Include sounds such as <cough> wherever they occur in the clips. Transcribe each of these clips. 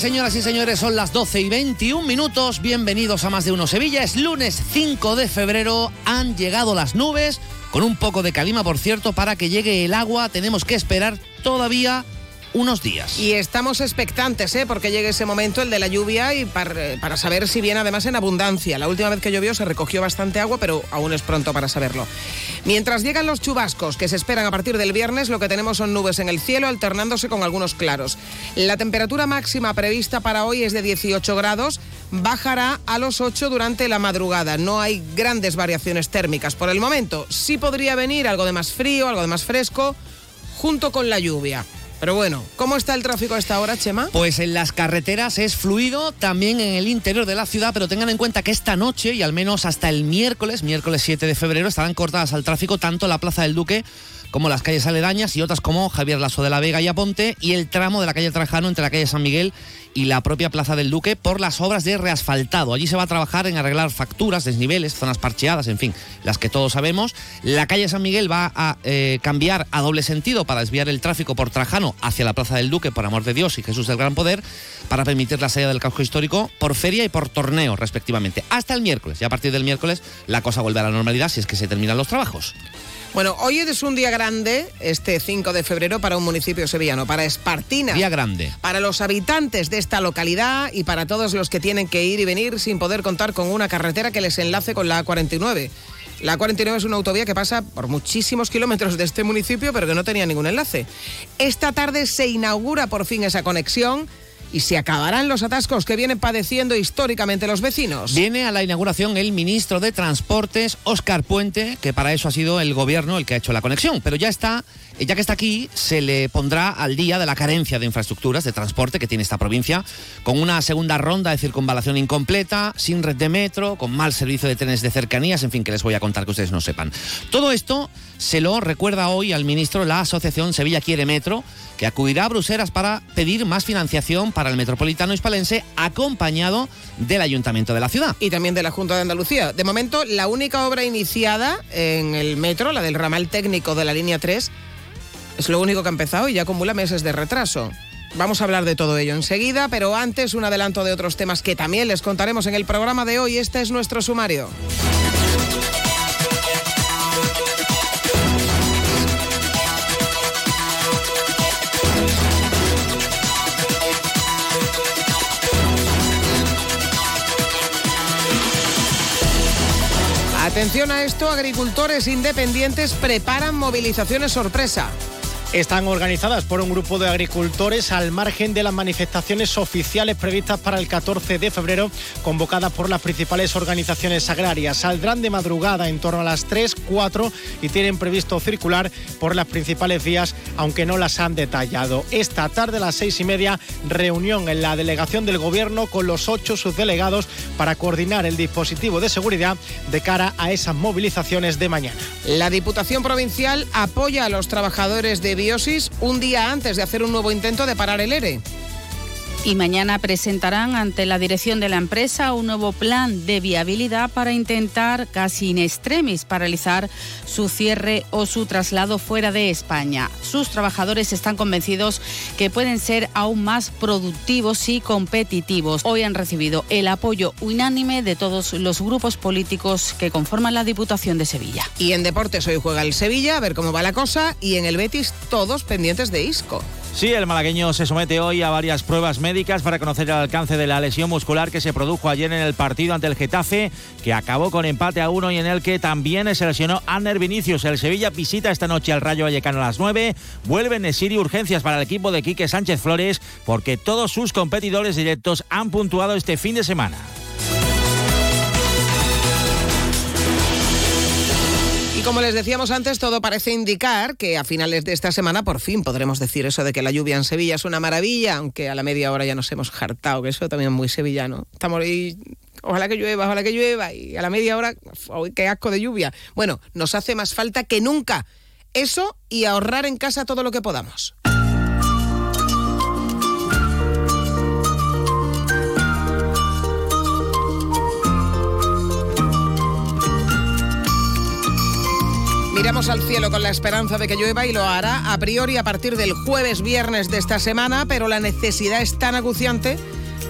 señoras y señores. Son las 12 y 21 minutos. Bienvenidos a Más de Uno Sevilla. Es lunes 5 de febrero. Han llegado las nubes. Con un poco de calima, por cierto, para que llegue el agua. Tenemos que esperar todavía unos días. Y estamos expectantes, ¿eh? porque llegue ese momento, el de la lluvia, y para, para saber si viene además en abundancia. La última vez que llovió se recogió bastante agua, pero aún es pronto para saberlo. Mientras llegan los chubascos que se esperan a partir del viernes, lo que tenemos son nubes en el cielo alternándose con algunos claros. La temperatura máxima prevista para hoy es de 18 grados, bajará a los 8 durante la madrugada. No hay grandes variaciones térmicas por el momento. Sí podría venir algo de más frío, algo de más fresco, junto con la lluvia. Pero bueno, ¿cómo está el tráfico a esta hora, Chema? Pues en las carreteras es fluido, también en el interior de la ciudad, pero tengan en cuenta que esta noche y al menos hasta el miércoles, miércoles 7 de febrero, estarán cortadas al tráfico tanto la Plaza del Duque como las calles aledañas y otras como Javier Lasso de la Vega y Aponte y el tramo de la calle Trajano entre la calle San Miguel y la propia Plaza del Duque por las obras de reasfaltado. Allí se va a trabajar en arreglar facturas, desniveles, zonas parcheadas, en fin, las que todos sabemos. La calle San Miguel va a eh, cambiar a doble sentido para desviar el tráfico por Trajano hacia la Plaza del Duque, por amor de Dios y Jesús del Gran Poder, para permitir la salida del casco histórico por feria y por torneo, respectivamente. Hasta el miércoles. Y a partir del miércoles la cosa vuelve a la normalidad si es que se terminan los trabajos. Bueno, hoy es un día grande, este 5 de febrero, para un municipio sevillano, para Espartina. Día grande. Para los habitantes de esta localidad y para todos los que tienen que ir y venir sin poder contar con una carretera que les enlace con la A49. La A49 es una autovía que pasa por muchísimos kilómetros de este municipio, pero que no tenía ningún enlace. Esta tarde se inaugura por fin esa conexión y se acabarán los atascos que vienen padeciendo históricamente los vecinos. Viene a la inauguración el ministro de Transportes, Óscar Puente, que para eso ha sido el gobierno el que ha hecho la conexión. Pero ya está, ya que está aquí, se le pondrá al día de la carencia de infraestructuras de transporte que tiene esta provincia, con una segunda ronda de circunvalación incompleta, sin red de metro, con mal servicio de trenes de cercanías, en fin, que les voy a contar que ustedes no sepan. Todo esto se lo recuerda hoy al ministro la Asociación Sevilla Quiere Metro, que acudirá a Bruselas para pedir más financiación para el metropolitano hispalense, acompañado del ayuntamiento de la ciudad. Y también de la Junta de Andalucía. De momento, la única obra iniciada en el metro, la del ramal técnico de la línea 3, es lo único que ha empezado y ya acumula meses de retraso. Vamos a hablar de todo ello enseguida, pero antes un adelanto de otros temas que también les contaremos en el programa de hoy. Este es nuestro sumario. Atención a esto, agricultores independientes preparan movilizaciones sorpresa. Están organizadas por un grupo de agricultores al margen de las manifestaciones oficiales previstas para el 14 de febrero, convocadas por las principales organizaciones agrarias. Saldrán de madrugada en torno a las 3, 4 y tienen previsto circular por las principales vías, aunque no las han detallado. Esta tarde a las seis y media, reunión en la delegación del Gobierno con los ocho subdelegados para coordinar el dispositivo de seguridad de cara a esas movilizaciones de mañana. La Diputación Provincial apoya a los trabajadores de Un día antes de hacer un nuevo intento de parar el ERE. Y mañana presentarán ante la dirección de la empresa un nuevo plan de viabilidad para intentar, casi in extremis, paralizar su cierre o su traslado fuera de España. Sus trabajadores están convencidos que pueden ser aún más productivos y competitivos. Hoy han recibido el apoyo unánime de todos los grupos políticos que conforman la Diputación de Sevilla. Y en deportes hoy juega el Sevilla, a ver cómo va la cosa, y en el Betis todos pendientes de Isco. Sí, el malagueño se somete hoy a varias pruebas médicas para conocer el alcance de la lesión muscular que se produjo ayer en el partido ante el Getafe, que acabó con empate a uno y en el que también se lesionó Aner Vinicius. El Sevilla visita esta noche al Rayo Vallecano a las 9. Vuelven Nesiri urgencias para el equipo de Quique Sánchez Flores porque todos sus competidores directos han puntuado este fin de semana. Y como les decíamos antes, todo parece indicar que a finales de esta semana por fin podremos decir eso de que la lluvia en Sevilla es una maravilla, aunque a la media hora ya nos hemos hartado, que eso también es muy sevillano. Estamos ahí, ojalá que llueva, ojalá que llueva, y a la media hora, qué asco de lluvia. Bueno, nos hace más falta que nunca eso y ahorrar en casa todo lo que podamos. Miramos al cielo con la esperanza de que llueva y lo hará a priori a partir del jueves viernes de esta semana, pero la necesidad es tan acuciante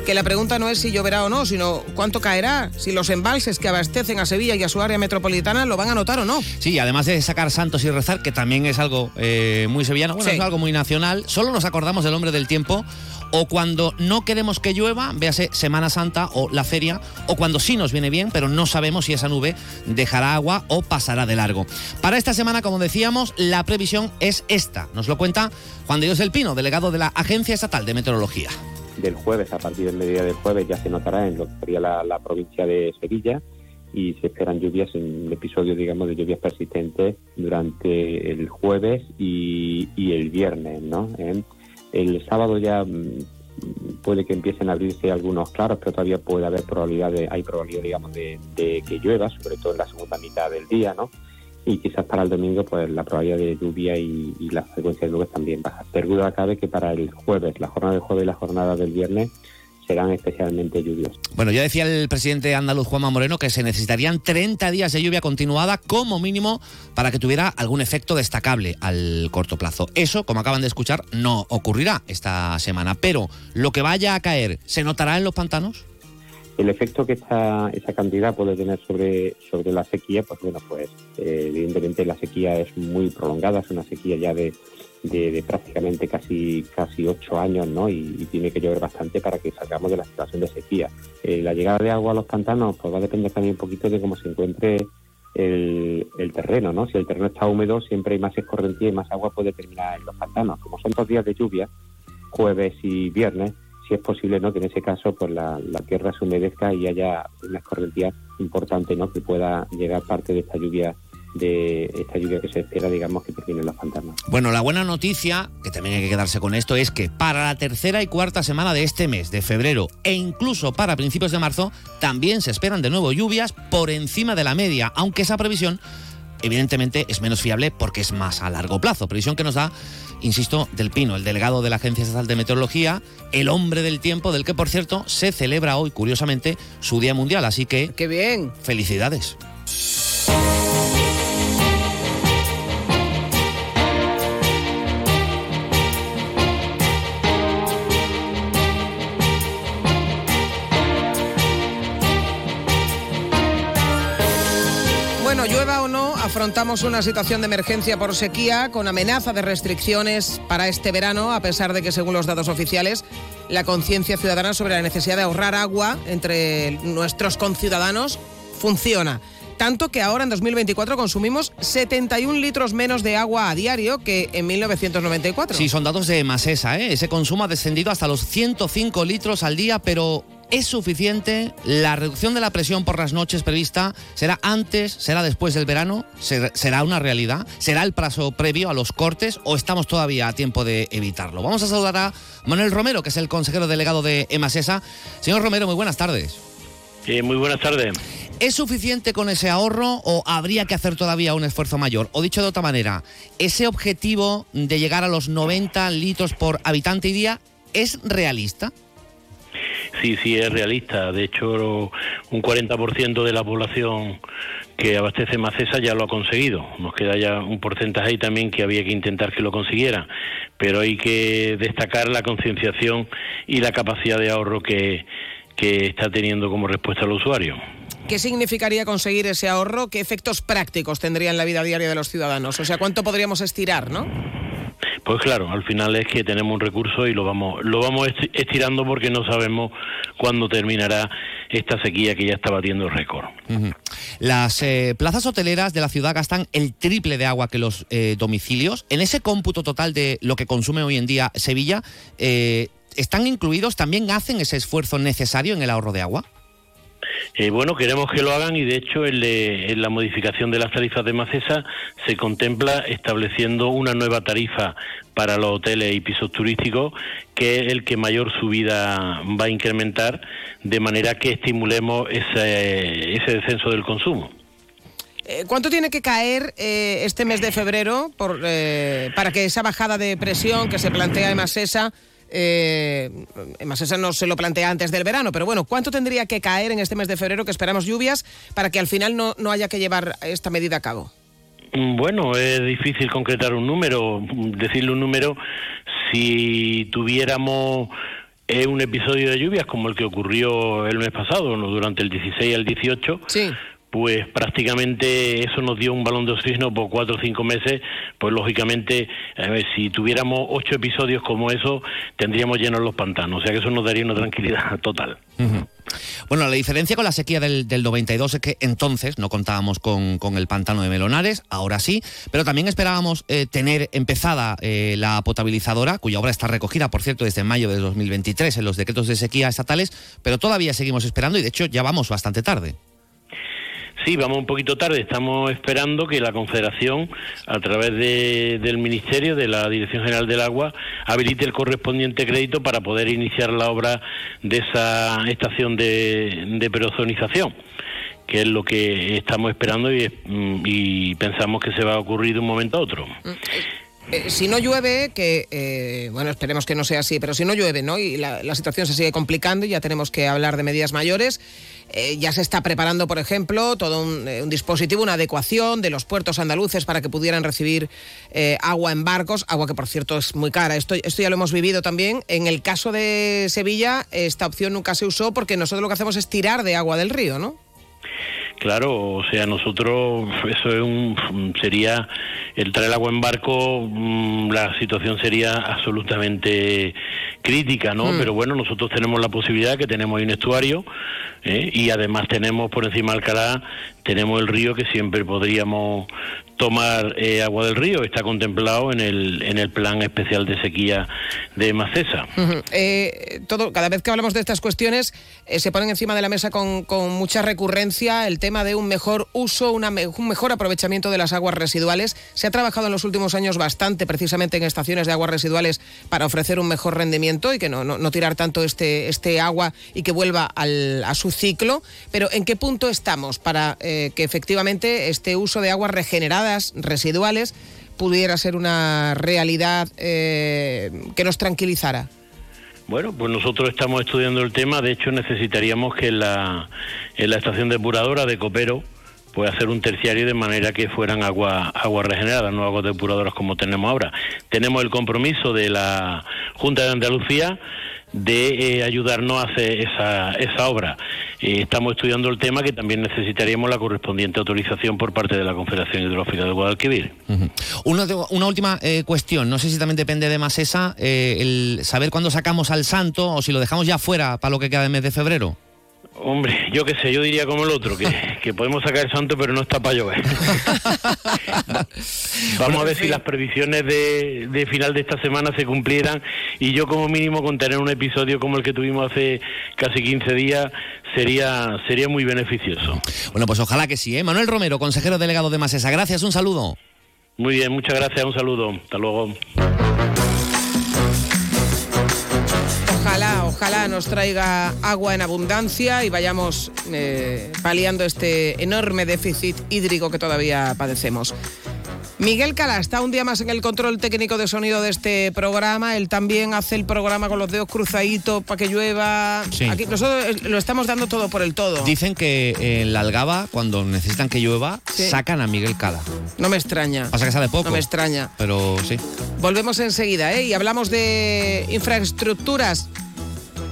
que la pregunta no es si lloverá o no, sino cuánto caerá, si los embalses que abastecen a Sevilla y a su área metropolitana lo van a notar o no. Sí, además de sacar santos y rezar, que también es algo eh, muy sevillano, bueno, Sí. es algo muy nacional, solo nos acordamos del hombre del tiempo o cuando no queremos que llueva, véase Semana Santa o la feria, o cuando sí nos viene bien, pero no sabemos si esa nube dejará agua o pasará de largo. Para esta semana, como decíamos, la previsión es esta. Nos lo cuenta Juan de Dios del Pino, delegado de la Agencia Estatal de Meteorología. del jueves, a partir del mediodía del jueves, ya se notará en lo que sería la, provincia de Sevilla y se esperan lluvias en episodios, digamos, de lluvias persistentes durante el jueves y, el viernes, ¿no? El sábado ya mm, puede que empiecen a abrirse algunos claros, pero todavía puede haber probabilidad, de, hay probabilidad, digamos, de, de que llueva, sobre todo en la segunda mitad del día, ¿no? y quizás para el domingo pues la probabilidad de lluvia y, la frecuencia de nubes también baja. Pero duda cabe que para el jueves, la jornada del jueves y la jornada del viernes serán especialmente lluviosas. Bueno, ya decía el presidente andaluz Juanma Moreno que se necesitarían 30 días de lluvia continuada como mínimo para que tuviera algún efecto destacable al corto plazo. Eso, como acaban de escuchar, no ocurrirá esta semana. Pero lo que vaya a caer, ¿se notará en los pantanos? El efecto que esta, esa cantidad puede tener sobre, sobre la sequía, pues bueno, pues eh, evidentemente la sequía es muy prolongada, es una sequía ya de, de, de prácticamente casi casi ocho años, ¿no? Y, tiene que llover bastante para que salgamos de la situación de sequía. Eh, la llegada de agua a los pantanos, pues va a depender también un poquito de cómo se encuentre el, el terreno, ¿no? Si el terreno está húmedo, siempre hay más escorrentía y más agua puede terminar en los pantanos. Como son dos días de lluvia, jueves y viernes, si es posible, ¿no? Que en ese caso, pues la, la tierra se humedezca y haya una escorrentía importante, ¿no? Que pueda llegar parte de esta lluvia de esta lluvia que se espera, digamos, que termine en los pantanos. Bueno, la buena noticia, que también hay que quedarse con esto, es que para la tercera y cuarta semana de este mes, de febrero, e incluso para principios de marzo, también se esperan de nuevo lluvias por encima de la media, aunque esa previsión evidentemente es menos fiable porque es más a largo plazo. Previsión que nos da, insisto, Del Pino, el delegado de la Agencia Estatal de Meteorología, el hombre del tiempo, del que por cierto se celebra hoy, curiosamente, su Día Mundial. Así que, ¡Qué bien! felicidades. Afrontamos una situación de emergencia por sequía con amenaza de restricciones para este verano, a pesar de que, según los datos oficiales, la conciencia ciudadana sobre la necesidad de ahorrar agua entre nuestros conciudadanos funciona. Tanto que ahora en 2024 consumimos 71 litros menos de agua a diario que en 1994. Sí, son datos de Masesa, ¿eh? Ese consumo ha descendido hasta los 105 litros al día, pero ¿es suficiente? ¿La reducción de la presión por las noches prevista será antes, será después del verano? ¿Ser- ¿Será una realidad? ¿Será el plazo previo a los cortes o estamos todavía a tiempo de evitarlo? Vamos a saludar a Manuel Romero, que es el consejero delegado de Emasesa. Señor Romero, muy buenas tardes. Eh, muy buenas tardes. ¿Es suficiente con ese ahorro o habría que hacer todavía un esfuerzo mayor? O dicho de otra manera, ¿ese objetivo de llegar a los 90 litros por habitante y día es realista? Sí, sí, es realista. De hecho, un 40% de la población que abastece Macesa ya lo ha conseguido. Nos queda ya un porcentaje ahí también que había que intentar que lo consiguiera. Pero hay que destacar la concienciación y la capacidad de ahorro que, que está teniendo como respuesta al usuario. ¿Qué significaría conseguir ese ahorro? ¿Qué efectos prácticos tendría en la vida diaria de los ciudadanos? O sea, ¿cuánto podríamos estirar, no? pues claro, al final es que tenemos un recurso y lo vamos, lo vamos esti- estirando porque no sabemos cuándo terminará esta sequía que ya está batiendo récord. Las eh, plazas hoteleras de la ciudad gastan el triple de agua que los eh, domicilios. En ese cómputo total de lo que consume hoy en día Sevilla, eh, ¿están incluidos? ¿También hacen ese esfuerzo necesario en el ahorro de agua? Eh, bueno, queremos que lo hagan y de hecho en, le- en la modificación de las tarifas de Macesa se contempla estableciendo una nueva tarifa para los hoteles y pisos turísticos que es el que mayor subida va a incrementar de manera que estimulemos ese, ese descenso del consumo. Eh, ¿Cuánto tiene que caer eh, este mes de febrero por, eh, para que esa bajada de presión que se plantea en Masesa, eh, en Masesa no se lo plantea antes del verano, pero bueno, ¿cuánto tendría que caer en este mes de febrero que esperamos lluvias para que al final no, no haya que llevar esta medida a cabo? Mm, Bueno, es difícil concretar un número, decirle un número. Si tuviéramos eh, un episodio de lluvias como el que ocurrió el mes pasado, ¿no? durante el 16 al 18, Sí. Pues prácticamente eso nos dio un balón de oxígeno por cuatro o cinco meses, pues lógicamente, si tuviéramos ocho episodios como eso, tendríamos llenos los pantanos, o sea que eso nos daría una tranquilidad <laughs> total. Bueno, la diferencia con la sequía del, del 92 es que entonces no contábamos con, con el pantano de Melonares, ahora sí, pero también esperábamos eh, tener empezada eh, la potabilizadora, cuya obra está recogida, por cierto, desde mayo de 2023 en los decretos de sequía estatales, pero todavía seguimos esperando y de hecho ya vamos bastante tarde. Sí, vamos un poquito tarde. Estamos esperando que la Confederación, a través de- del Ministerio, de la Dirección General del Agua, habilite el correspondiente crédito para poder iniciar la obra de esa estación de, de perozonización que es lo que estamos esperando y, mm, y pensamos que se va a ocurrir de un momento a otro. Eh, si no llueve, que eh, bueno, esperemos que no sea así, pero si no llueve, ¿no? Y la situación se sigue complicando y ya tenemos que hablar de medidas mayores. Eh, ya se está preparando, por ejemplo, todo un, eh, un dispositivo, una adecuación de los puertos andaluces para que pudieran recibir eh, agua en barcos, agua que por cierto es muy cara. Esto, esto ya lo hemos vivido también. En el caso de Sevilla, esta opción nunca se usó porque nosotros lo que hacemos es tirar de agua del río, ¿no? Claro, o sea, nosotros, eso es un, sería, el traer agua en barco, mm, la situación sería absolutamente crítica, ¿no? Pero bueno, nosotros tenemos la posibilidad que tenemos ahí un estuario ¿eh? y además tenemos por encima Alcalá, tenemos el río que siempre podríamos tomar eh, agua del río, está contemplado en el, en el plan especial de sequía de Macesa. Eh, todo, cada vez que hablamos de estas cuestiones se ponen encima de la mesa con, con mucha recurrencia el tema de un mejor uso, una un mejor aprovechamiento de las aguas residuales. Se ha trabajado en los últimos años bastante precisamente en estaciones de aguas residuales para ofrecer un mejor rendimiento y que no, no, no tirar tanto este, este agua y que vuelva al- a su ciclo. Pero ¿en qué punto estamos para eh, que efectivamente este uso de aguas regeneradas, residuales, pudiera ser una realidad eh, que nos tranquilizara? Bueno, pues nosotros estamos estudiando el tema. De hecho, necesitaríamos que en la, en la estación depuradora de Copero pues hacer un terciario de manera que fueran agua agua regenerada, no aguas depuradoras como tenemos ahora. Tenemos el compromiso de la Junta de Andalucía de eh, ayudarnos a hacer esa, esa obra. Eh, estamos estudiando el tema que también necesitaríamos la correspondiente autorización por parte de la Confederación Hidrográfica de Guadalquivir. Ujú. Una, de- una última eh, cuestión, no sé si también depende de Masesa, eh, el saber cuándo sacamos al santo o si lo dejamos ya fuera para lo que queda de mes de febrero. Hombre, yo qué sé, yo diría como el otro, que, <laughs> que podemos sacar el santo pero no está para llover. <laughs> Vamos a ver si las previsiones de, de final de esta semana se cumplieran y yo como mínimo con tener un episodio como el que tuvimos hace casi 15 días sería, sería muy beneficioso. Bueno, pues ojalá que sí, ¿eh? Manuel Romero, consejero delegado de Masesa, gracias, un saludo. Muy bien, muchas gracias, un saludo, hasta luego. Ojalá, nos traiga agua en abundancia y vayamos eh, paliando este enorme déficit hídrico que todavía padecemos. Miguel Cala está un día más en el control técnico de sonido de este programa. Él también hace el programa con los dedos cruzaditos para que llueva. Sí. Aquí nosotros eh, lo estamos dando todo por el todo. Dicen que en la Algaba, cuando necesitan que llueva, Sí. sacan a Miguel Cala. No me extraña. Pasa que sale poco. No me extraña. Pero sí. Volvemos enseguida, ¿eh? Y hablamos de infraestructuras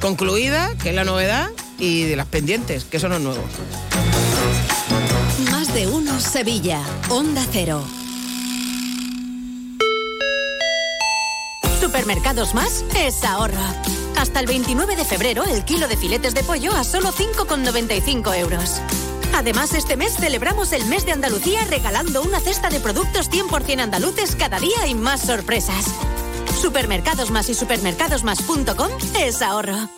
concluida, que es la novedad, y de las pendientes, que eso no es nuevo. Más de uno Sevilla. Onda Cero. Supermercados Más es ahorro. Hasta el 29 de febrero, el kilo de filetes de pollo a solo 5,95 euros. Además, este mes celebramos el mes de Andalucía regalando una cesta de productos 100% andaluces cada día y más sorpresas. Supermercados Más y supermercadosmás.com es ahorro.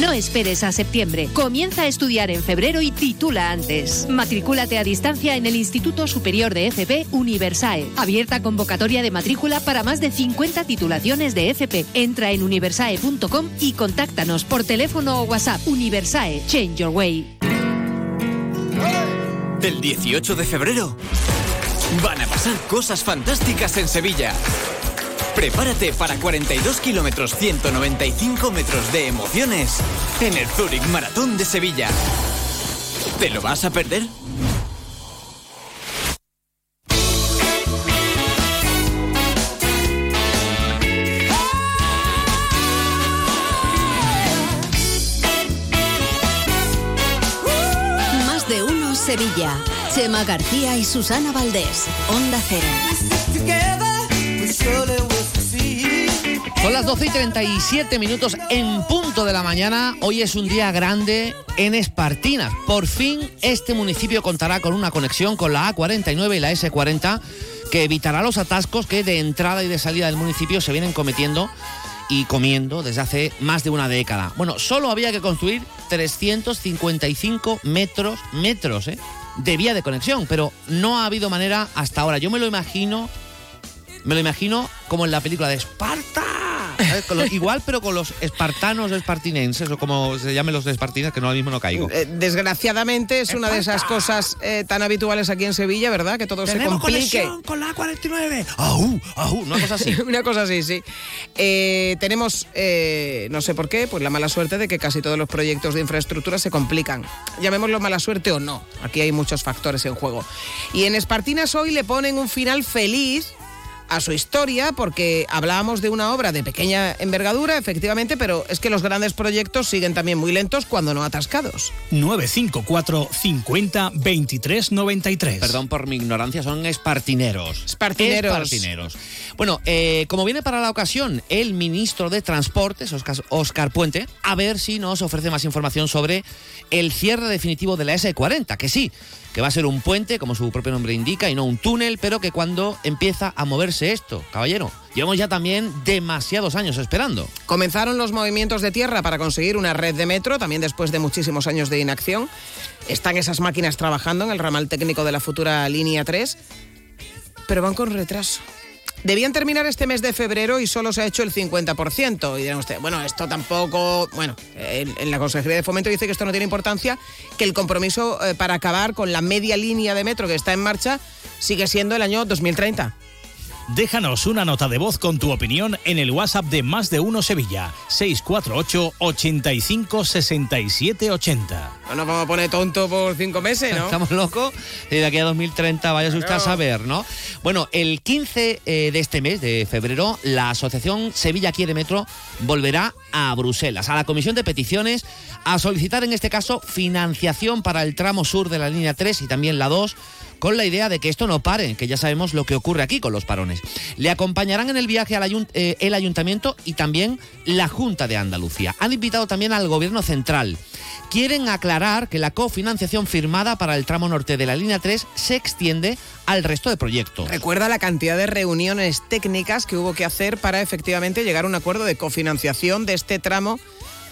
No esperes a septiembre. Comienza a estudiar en febrero y titula antes. Matricúlate a distancia en el Instituto Superior de FP Universae. Abierta convocatoria de matrícula para más de 50 titulaciones de FP. Entra en universae.com y contáctanos por teléfono o WhatsApp. Universae, Change Your Way. Del 18 de febrero van a pasar cosas fantásticas en Sevilla. Prepárate para 42 kilómetros 195 metros de emociones en el Zurich Maratón de Sevilla. ¿Te lo vas a perder? Más de uno Sevilla. Chema García y Susana Valdés. Onda Cero. Son las 12 y 37 minutos en punto de la mañana. Hoy es un día grande en Espartinas. Por fin este municipio contará con una conexión con la A49 y la S40 que evitará los atascos que de entrada y de salida del municipio se vienen cometiendo y comiendo desde hace más de una década. Bueno, solo había que construir 355 metros, metros, ¿eh? de vía de conexión, pero no ha habido manera hasta ahora. Yo me lo imagino, me lo imagino como en la película de Esparta. <laughs> igual, pero con los espartanos espartinenses, o como se llamen los espartinas, que no ahora mismo no caigo. Eh, desgraciadamente es una de esas cosas eh, tan habituales aquí en Sevilla, ¿verdad? Que todo se complique. con la A49. ¡Aú! ¡Aú! Una cosa así. <laughs> Una cosa así, sí. Eh, tenemos, no sé por qué, pues la mala suerte de que casi todos los proyectos de infraestructura se complican. Llamémoslo mala suerte o no. Aquí hay muchos factores en juego. Y en Espartinas hoy le ponen un final feliz a su historia porque hablábamos de una obra de pequeña envergadura, efectivamente, pero es que los grandes proyectos siguen también muy lentos cuando no atascados. 954 50 23 93. Perdón por mi ignorancia, son espartineros. Espartineros. Espartineros. Bueno, eh, como viene para la ocasión el ministro de Transportes, Oscar, Oscar Puente, a ver si nos ofrece más información sobre el cierre definitivo de la S40, que sí, que va a ser un puente, como su propio nombre indica, y no un túnel, pero que cuando empieza a moverse esto, caballero, llevamos ya también demasiados años esperando. Comenzaron los movimientos de tierra para conseguir una red de metro, también después de muchísimos años de inacción. Están esas máquinas trabajando en el ramal técnico de la futura línea 3, pero van con retraso. Debían terminar este mes de febrero y solo se ha hecho el 50%. Y dirán usted, bueno, esto tampoco. Bueno, en, en la Consejería de Fomento dice que esto no tiene importancia, que el compromiso eh, para acabar con la media línea de metro que está en marcha sigue siendo el año 2030. Déjanos una nota de voz con tu opinión en el WhatsApp de Más de Uno Sevilla. 648 85 67 80. No nos vamos a poner tonto por cinco meses, ¿no? <laughs> Estamos locos. Y de aquí a 2030 vaya usted a saber, ¿no? Bueno, el 15 eh, de este mes, de febrero, la Asociación Sevilla Quiere Metro volverá a Bruselas, a la Comisión de Peticiones, a solicitar en este caso financiación para el tramo sur de la línea 3 y también la 2 con la idea de que esto no pare, que ya sabemos lo que ocurre aquí con los parones. Le acompañarán en el viaje al eh, el ayuntamiento y también la Junta de Andalucía. Han invitado también al Gobierno Central. Quieren aclarar que la cofinanciación firmada para el tramo norte de la línea 3 se extiende al resto de proyectos. Recuerda la cantidad de reuniones técnicas que hubo que hacer para efectivamente llegar a un acuerdo de cofinanciación de este tramo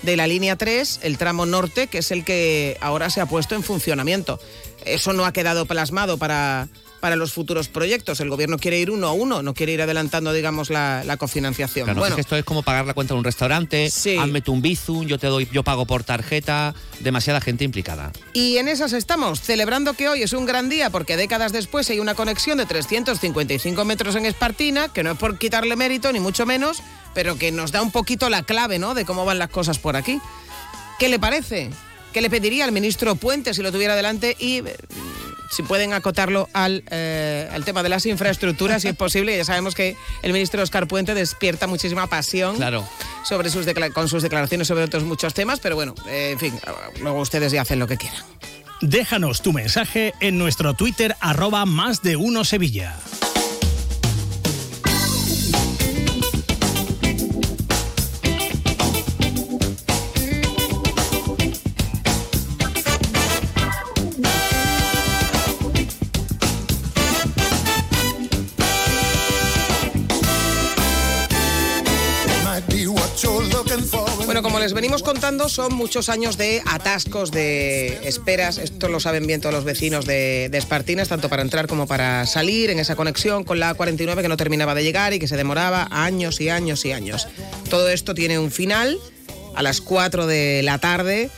de la línea 3, el tramo norte, que es el que ahora se ha puesto en funcionamiento. Eso no ha quedado plasmado para, para los futuros proyectos. El gobierno quiere ir uno a uno, no quiere ir adelantando, digamos, la, la cofinanciación. Claro, bueno, es que esto es como pagar la cuenta de un restaurante, Sí. hazme un bizum, yo te doy, yo pago por tarjeta, demasiada gente implicada. Y en esas estamos, celebrando que hoy es un gran día porque décadas después hay una conexión de 355 metros en Espartina, que no es por quitarle mérito, ni mucho menos, pero que nos da un poquito la clave, ¿no?, de cómo van las cosas por aquí. ¿Qué le parece? ¿Qué le pediría al ministro Puente si lo tuviera delante? Y eh, si pueden acotarlo al, eh, al tema de las infraestructuras, si es posible. Ya sabemos que el ministro Oscar Puente despierta muchísima pasión Claro. sobre sus con sus declaraciones sobre otros muchos temas, pero bueno, eh, en fin, luego ustedes ya hacen lo que quieran. Déjanos tu mensaje en nuestro Twitter arroba más de uno Sevilla. Como les venimos contando, son muchos años de atascos, de esperas. Esto lo saben bien todos los vecinos de, Espartinas, tanto para entrar como para salir en esa conexión con la A49 que no terminaba de llegar y que se demoraba años y años y años. Todo esto tiene un final a las 4 de la tarde.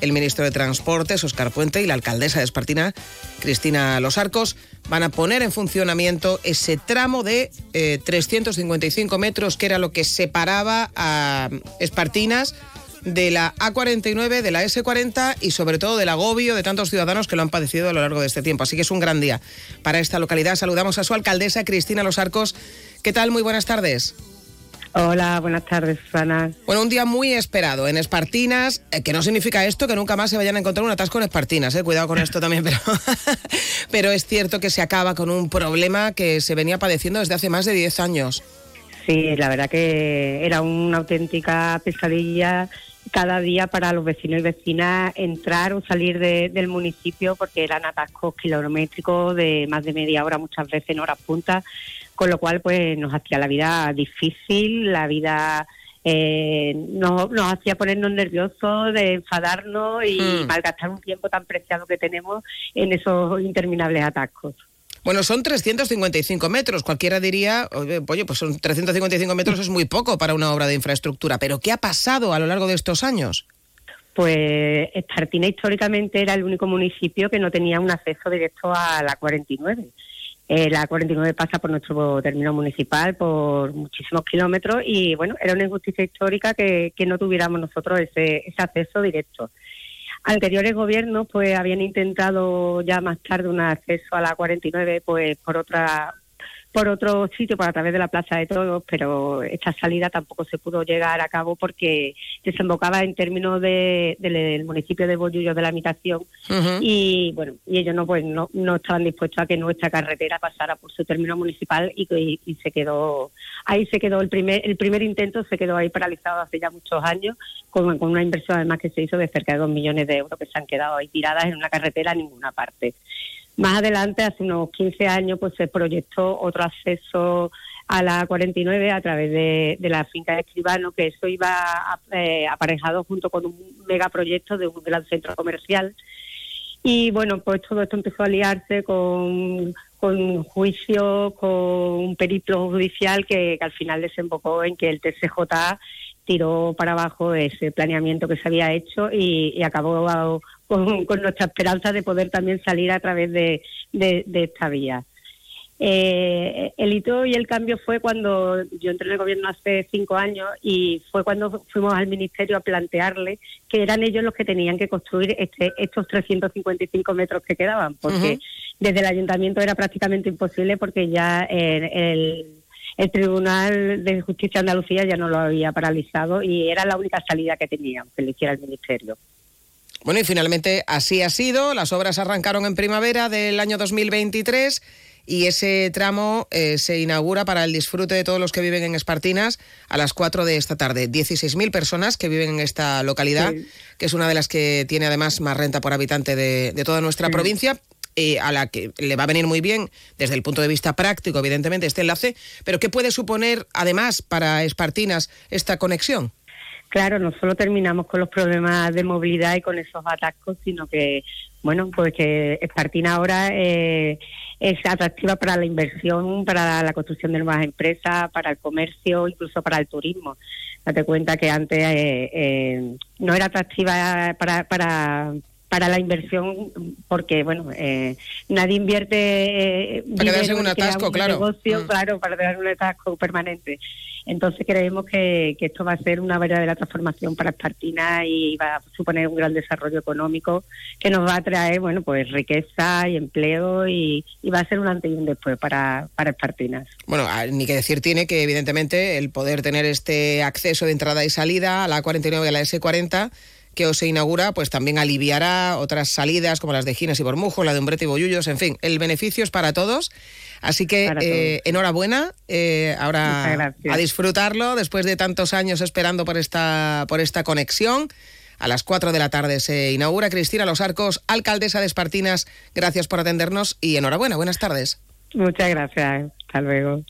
El ministro de Transportes, Oscar Puente, y la alcaldesa de Espartina, Cristina Los Arcos, van a poner en funcionamiento ese tramo de eh, 355 metros, que era lo que separaba a Espartinas de la A49, de la S40 y sobre todo del agobio de tantos ciudadanos que lo han padecido a lo largo de este tiempo. Así que es un gran día para esta localidad. Saludamos a su alcaldesa, Cristina Los Arcos. ¿Qué tal? Muy buenas tardes. Hola, buenas tardes, Susana. Bueno, un día muy esperado en Espartinas, eh, que no significa esto que nunca más se vayan a encontrar un atasco en Espartinas, eh, cuidado con esto también, <laughs> pero, pero es cierto que se acaba con un problema que se venía padeciendo desde hace más de 10 años. Sí, la verdad que era una auténtica pesadilla cada día para los vecinos y vecinas entrar o salir de- del municipio porque eran atascos kilométricos de más de media hora, muchas veces en horas puntas, con lo cual pues nos hacía la vida difícil, la vida eh, nos, nos hacía ponernos nerviosos, de enfadarnos y Mm. malgastar un tiempo tan preciado que tenemos en esos interminables atascos. Bueno, son 355 metros. Cualquiera diría, oye, pues son 355 metros es muy poco para una obra de infraestructura. Pero ¿qué ha pasado a lo largo de estos años? Pues Espartina históricamente era el único municipio que no tenía un acceso directo a la 49. Eh, la 49 pasa por nuestro término municipal por muchísimos kilómetros y bueno, era una injusticia histórica que, que no tuviéramos nosotros ese, ese acceso directo. Anteriores gobiernos pues habían intentado ya más tarde un acceso a la 49 pues por otra por otro sitio, por a través de la Plaza de Toros, pero esta salida tampoco se pudo llegar a cabo porque desembocaba en términos de- del, del municipio de Bollullo de la Mitación y bueno y ellos no pues no, no estaban dispuestos a que nuestra carretera pasara por su término municipal y, y- y se quedó ahí se quedó el primer el primer intento se quedó ahí paralizado hace ya muchos años con, con una inversión además que se hizo de cerca de dos millones de euros que se han quedado ahí tiradas en una carretera a ninguna parte más adelante, hace unos 15 años, pues se proyectó otro acceso a la 49 a través de, la finca de Escribano, que eso iba eh, aparejado junto con un megaproyecto de un gran centro comercial. Y bueno, pues todo esto empezó a liarse con, con juicio, con un periplo judicial que, que al final desembocó en que el TCJ tiró para abajo ese planeamiento que se había hecho y, y acabó con, con nuestra esperanza de poder también salir a través de, de- de esta vía. Eh, el hito y el cambio fue cuando yo entré en el gobierno hace cinco años y fue cuando fuimos al ministerio a plantearle que eran ellos los que tenían que construir este, estos 355 metros que quedaban, porque desde el ayuntamiento era prácticamente imposible porque ya eh, el, el Tribunal de Justicia de Andalucía ya no lo había paralizado y era la única salida que tenían, que lo hiciera el ministerio. Bueno, y finalmente así ha sido. Las obras arrancaron en primavera del año 2023 y ese tramo eh, se inaugura para el disfrute de todos los que viven en Espartinas a las 4 de esta tarde. 16.000 personas que viven en esta localidad, Sí. que es una de las que tiene además más renta por habitante de, de toda nuestra provincia. Eh, a la que le va a venir muy bien desde el punto de vista práctico, evidentemente, este enlace, pero ¿qué puede suponer además para Espartinas esta conexión? claro, no solo terminamos con los problemas de movilidad y con esos atascos, sino que, bueno, pues que Espartina ahora eh, es atractiva para la inversión, para la construcción de nuevas empresas, para el comercio, incluso para el turismo. Date cuenta que antes eh, eh, no era atractiva para, para, para la inversión porque, bueno, eh, nadie invierte... Eh, Para quedarse en un atasco, claro. negocio, Mm. claro, para en un atasco permanente. Entonces creemos que, que esto va a ser una verdadera transformación para Espartina y va a suponer un gran desarrollo económico que nos va a traer, bueno, pues riqueza y empleo y, y va a ser un antes y un después para, para Espartinas. Bueno, ah, ni que decir tiene que evidentemente el poder tener este acceso de entrada y salida a la 49 y a la S40 que os se inaugura, pues también aliviará otras salidas como las de Gines y Bormujos, la de Umbrete y Bollullos, en fin, el beneficio es para todos. Así que eh, enhorabuena, eh, ahora a disfrutarlo después de tantos años esperando por esta, por esta conexión. A las 4 de la tarde se inaugura Cristina Los Arcos, alcaldesa de Espartinas. Gracias por atendernos y enhorabuena. Buenas tardes. Muchas gracias. Hasta luego.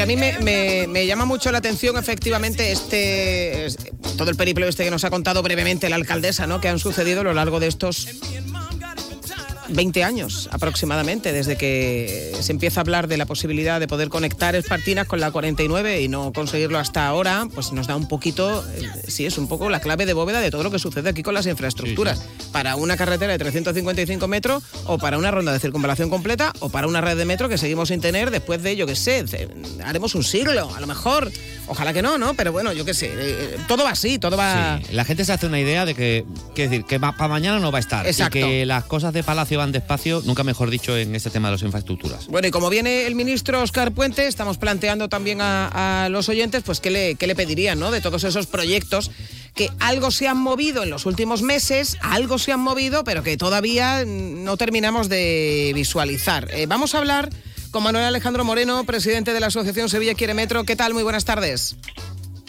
A mí me, me- me llama mucho la atención efectivamente este es- todo el periplo este que nos ha contado brevemente la alcaldesa, ¿no? Que han sucedido a lo largo de estos 20 años aproximadamente, desde que se empieza a hablar de la posibilidad de poder conectar Espartinas con la 49 y no conseguirlo hasta ahora, pues nos da un poquito, eh, sí, es un poco la clave de bóveda de todo lo que sucede aquí con las infraestructuras. Para una carretera de 355 metros o para una ronda de circunvalación completa o para una red de metro que seguimos sin tener después de, yo qué sé, haremos un siglo, a lo mejor. Ojalá que no, ¿no? Pero bueno, yo qué sé, eh, todo va así, todo va... Sí, la gente se hace una idea de que, que decir, que para mañana no va a estar. Exacto. Y que las cosas de Palacio van despacio, nunca mejor dicho, en este tema de las infraestructuras. Bueno, y como viene el ministro Oscar Puente, estamos planteando también a, a los oyentes, pues, ¿qué le, qué le pedirían, ¿no? De todos esos proyectos que algo se han movido en los últimos meses, algo se han movido, pero que todavía no terminamos de visualizar. Eh, vamos a hablar con Manuel Alejandro Moreno, presidente de la Asociación Sevilla Quiere Metro. ¿Qué tal? Muy buenas tardes.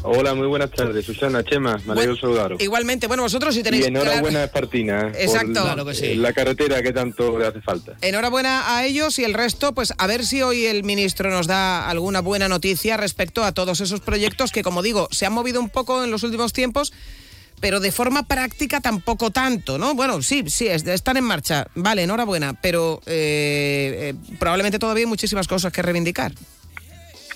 Hola, muy buenas tardes. Susana, Chema, me alegro saludaros. Igualmente, bueno, vosotros si tenéis... Y enhorabuena a Espartina eh, Exacto. por Claro que sí. la carretera que tanto le hace falta. Enhorabuena a ellos y el resto, pues a ver si hoy el ministro nos da alguna buena noticia respecto a todos esos proyectos que, como digo, se han movido un poco en los últimos tiempos, pero de forma práctica tampoco tanto, ¿no? Bueno, sí, sí, es- están en marcha. Vale, enhorabuena, pero eh, eh, probablemente todavía hay muchísimas cosas que reivindicar.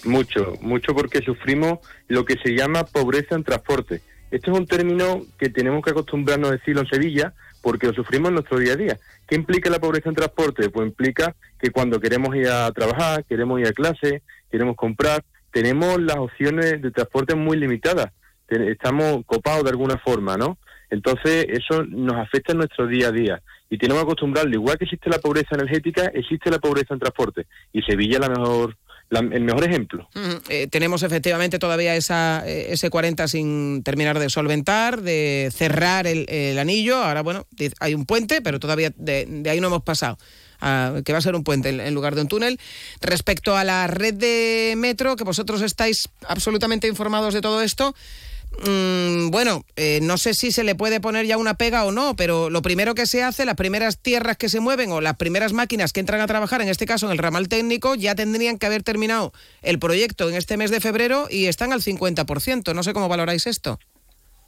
Mucho, mucho porque sufrimos lo que se llama pobreza en transporte. Esto es un término que tenemos que acostumbrarnos a decirlo en Sevilla porque lo sufrimos en nuestro día a día. ¿Qué implica la pobreza en transporte? Pues implica que cuando queremos ir a trabajar, queremos ir a clase, queremos comprar, tenemos las opciones de transporte muy limitadas. Estamos copados de alguna forma, ¿no? Entonces eso nos afecta en nuestro día a día y tenemos que acostumbrarlo. Igual que existe la pobreza energética, existe la pobreza en transporte y Sevilla la mejor, la- el mejor ejemplo. Ujú. Eh, tenemos efectivamente todavía esa eh, S40 sin terminar de solventar, de cerrar el, anillo. Ahora, bueno, hay un puente, pero todavía de, de ahí no hemos pasado. a- que va a ser un puente en, en lugar de un túnel. Respecto a la red de metro, que vosotros estáis absolutamente informados de todo esto, mm, bueno, eh, no sé si se le puede poner ya una pega o no, pero lo primero que se hace, las primeras tierras que se mueven o las primeras máquinas que entran a trabajar, en este caso en el ramal técnico, ya tendrían que haber terminado el proyecto en este mes de febrero y están al 50%. No sé cómo valoráis esto.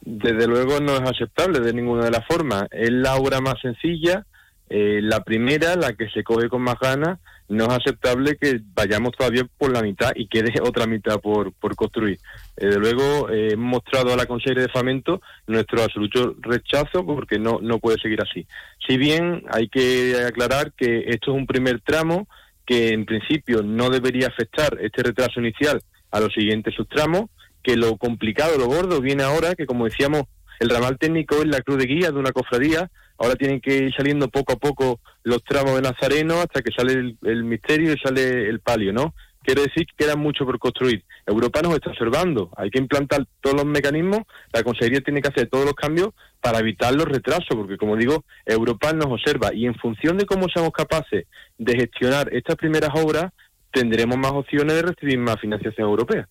Desde luego no es aceptable de ninguna de las formas. Es la obra más sencilla, eh, la primera, la que se coge con más ganas. No es aceptable que vayamos todavía por la mitad y quede <laughs> otra mitad por, por construir. Eh, Desde luego eh, hemos mostrado a la Consejería de Fomento nuestro absoluto rechazo porque no, no puede seguir así. Si bien hay que aclarar que esto es un primer tramo que en principio no debería afectar este retraso inicial a los siguientes subtramos, que lo complicado, lo gordo viene ahora, que como decíamos, el ramal técnico es la cruz de guía de una cofradía, ahora tienen que ir saliendo poco a poco los tramos de Nazareno hasta que sale el, misterio y sale el palio, ¿no? Quiere decir que queda mucho por construir. Europa nos está observando, hay que implantar todos los mecanismos, la Consejería tiene que hacer todos los cambios para evitar los retrasos, porque como digo, Europa nos observa y en función de cómo seamos capaces de gestionar estas primeras obras, tendremos más opciones de recibir más financiación europea.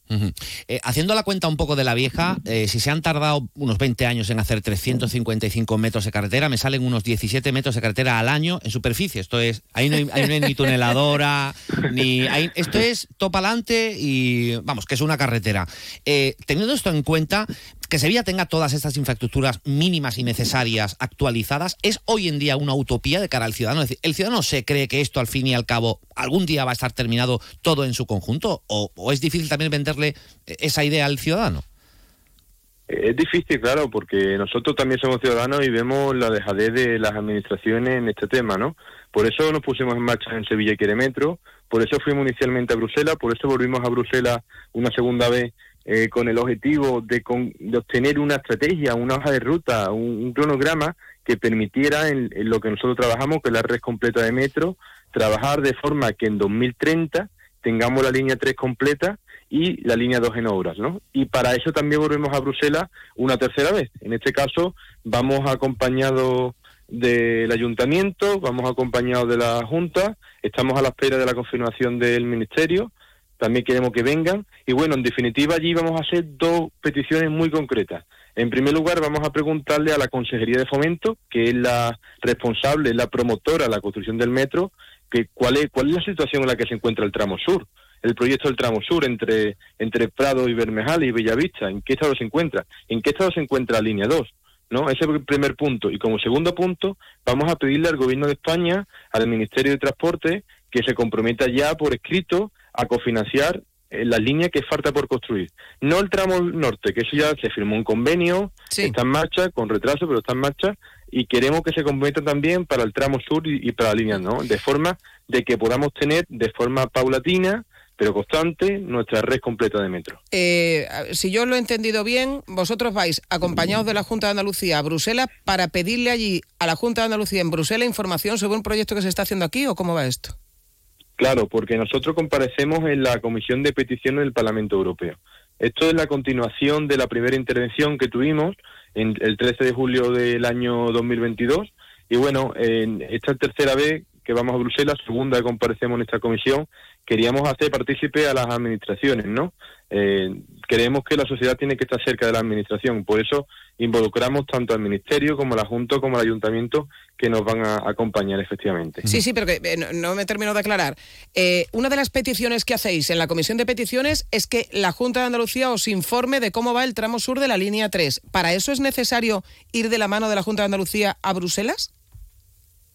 Eh, haciendo la cuenta un poco de la vieja, eh, si se han tardado unos 20 años en hacer 355 metros de carretera, me salen unos 17 metros de carretera al año en superficie. Esto es, ahí no hay, ahí no hay ni tuneladora, <laughs> ni hay- esto es topa adelante y vamos, que es una carretera. Eh, teniendo esto en cuenta, que Sevilla tenga todas estas infraestructuras mínimas y necesarias actualizadas, ¿es hoy en día una utopía de cara al ciudadano? Es decir, ¿el ciudadano se cree que esto al fin y al cabo algún día va a estar terminado todo en su conjunto? ¿O, o es difícil también venderle eh, esa idea al ciudadano? Es difícil, claro, porque nosotros también somos ciudadanos y vemos la dejadez de las administraciones en este tema, ¿no? Por eso nos pusimos en marcha en Sevilla Quiere Metro, por eso fuimos inicialmente a Bruselas, por eso volvimos a Bruselas una segunda vez eh, con el objetivo de, con- de obtener una estrategia, una hoja de ruta, un, cronograma que permitiera en, en lo que nosotros trabajamos, que es la red completa de metro, trabajar de forma que en 2030 tengamos la línea 3 completa y la línea 2 en obras, ¿no? Y para eso también volvemos a Bruselas una tercera vez. En este caso vamos acompañados del ayuntamiento, vamos acompañados de la Junta, estamos a la espera de la confirmación del Ministerio, también queremos que vengan y bueno, en definitiva allí vamos a hacer dos peticiones muy concretas. En primer lugar, vamos a preguntarle a la Consejería de Fomento, que es la responsable, la promotora de la construcción del metro, que cuál es cuál es la situación en la que se encuentra el tramo sur, el proyecto del tramo sur entre entre Prado y Bermejal y Bellavista, ¿en qué estado se encuentra? ¿En qué estado se encuentra la línea 2? ¿No? Ese es el primer punto. Y como segundo punto, vamos a pedirle al Gobierno de España, al Ministerio de Transporte, que se comprometa ya por escrito a cofinanciar eh, la línea que falta por construir. No el tramo norte, que eso ya se firmó un convenio, está en marcha, con retraso, pero está en marcha, y queremos que se comprometa también para el tramo sur y, y para la línea, ¿no? De forma de que podamos tener de forma paulatina, pero constante, nuestra red completa de metro. Eh, si yo lo he entendido bien, vosotros vais acompañados de la Junta de Andalucía a Bruselas para pedirle allí a la Junta de Andalucía en Bruselas información sobre un proyecto que se está haciendo aquí o cómo va esto. Claro, porque nosotros comparecemos en la Comisión de Peticiones del Parlamento Europeo. Esto es la continuación de la primera intervención que tuvimos en el 13 de julio del año 2022. Y bueno, en esta tercera vez que vamos a Bruselas, segunda que comparecemos en esta comisión, queríamos hacer partícipe a las administraciones, ¿no? Eh, creemos que la sociedad tiene que estar cerca de la administración, por eso involucramos tanto al Ministerio como a la Junta como al Ayuntamiento que nos van a acompañar efectivamente. Sí, sí, pero que eh, no, no me termino de aclarar. Eh, una de las peticiones que hacéis en la Comisión de Peticiones es que la Junta de Andalucía os informe de cómo va el tramo sur de la línea 3. ¿Para eso es necesario ir de la mano de la Junta de Andalucía a Bruselas?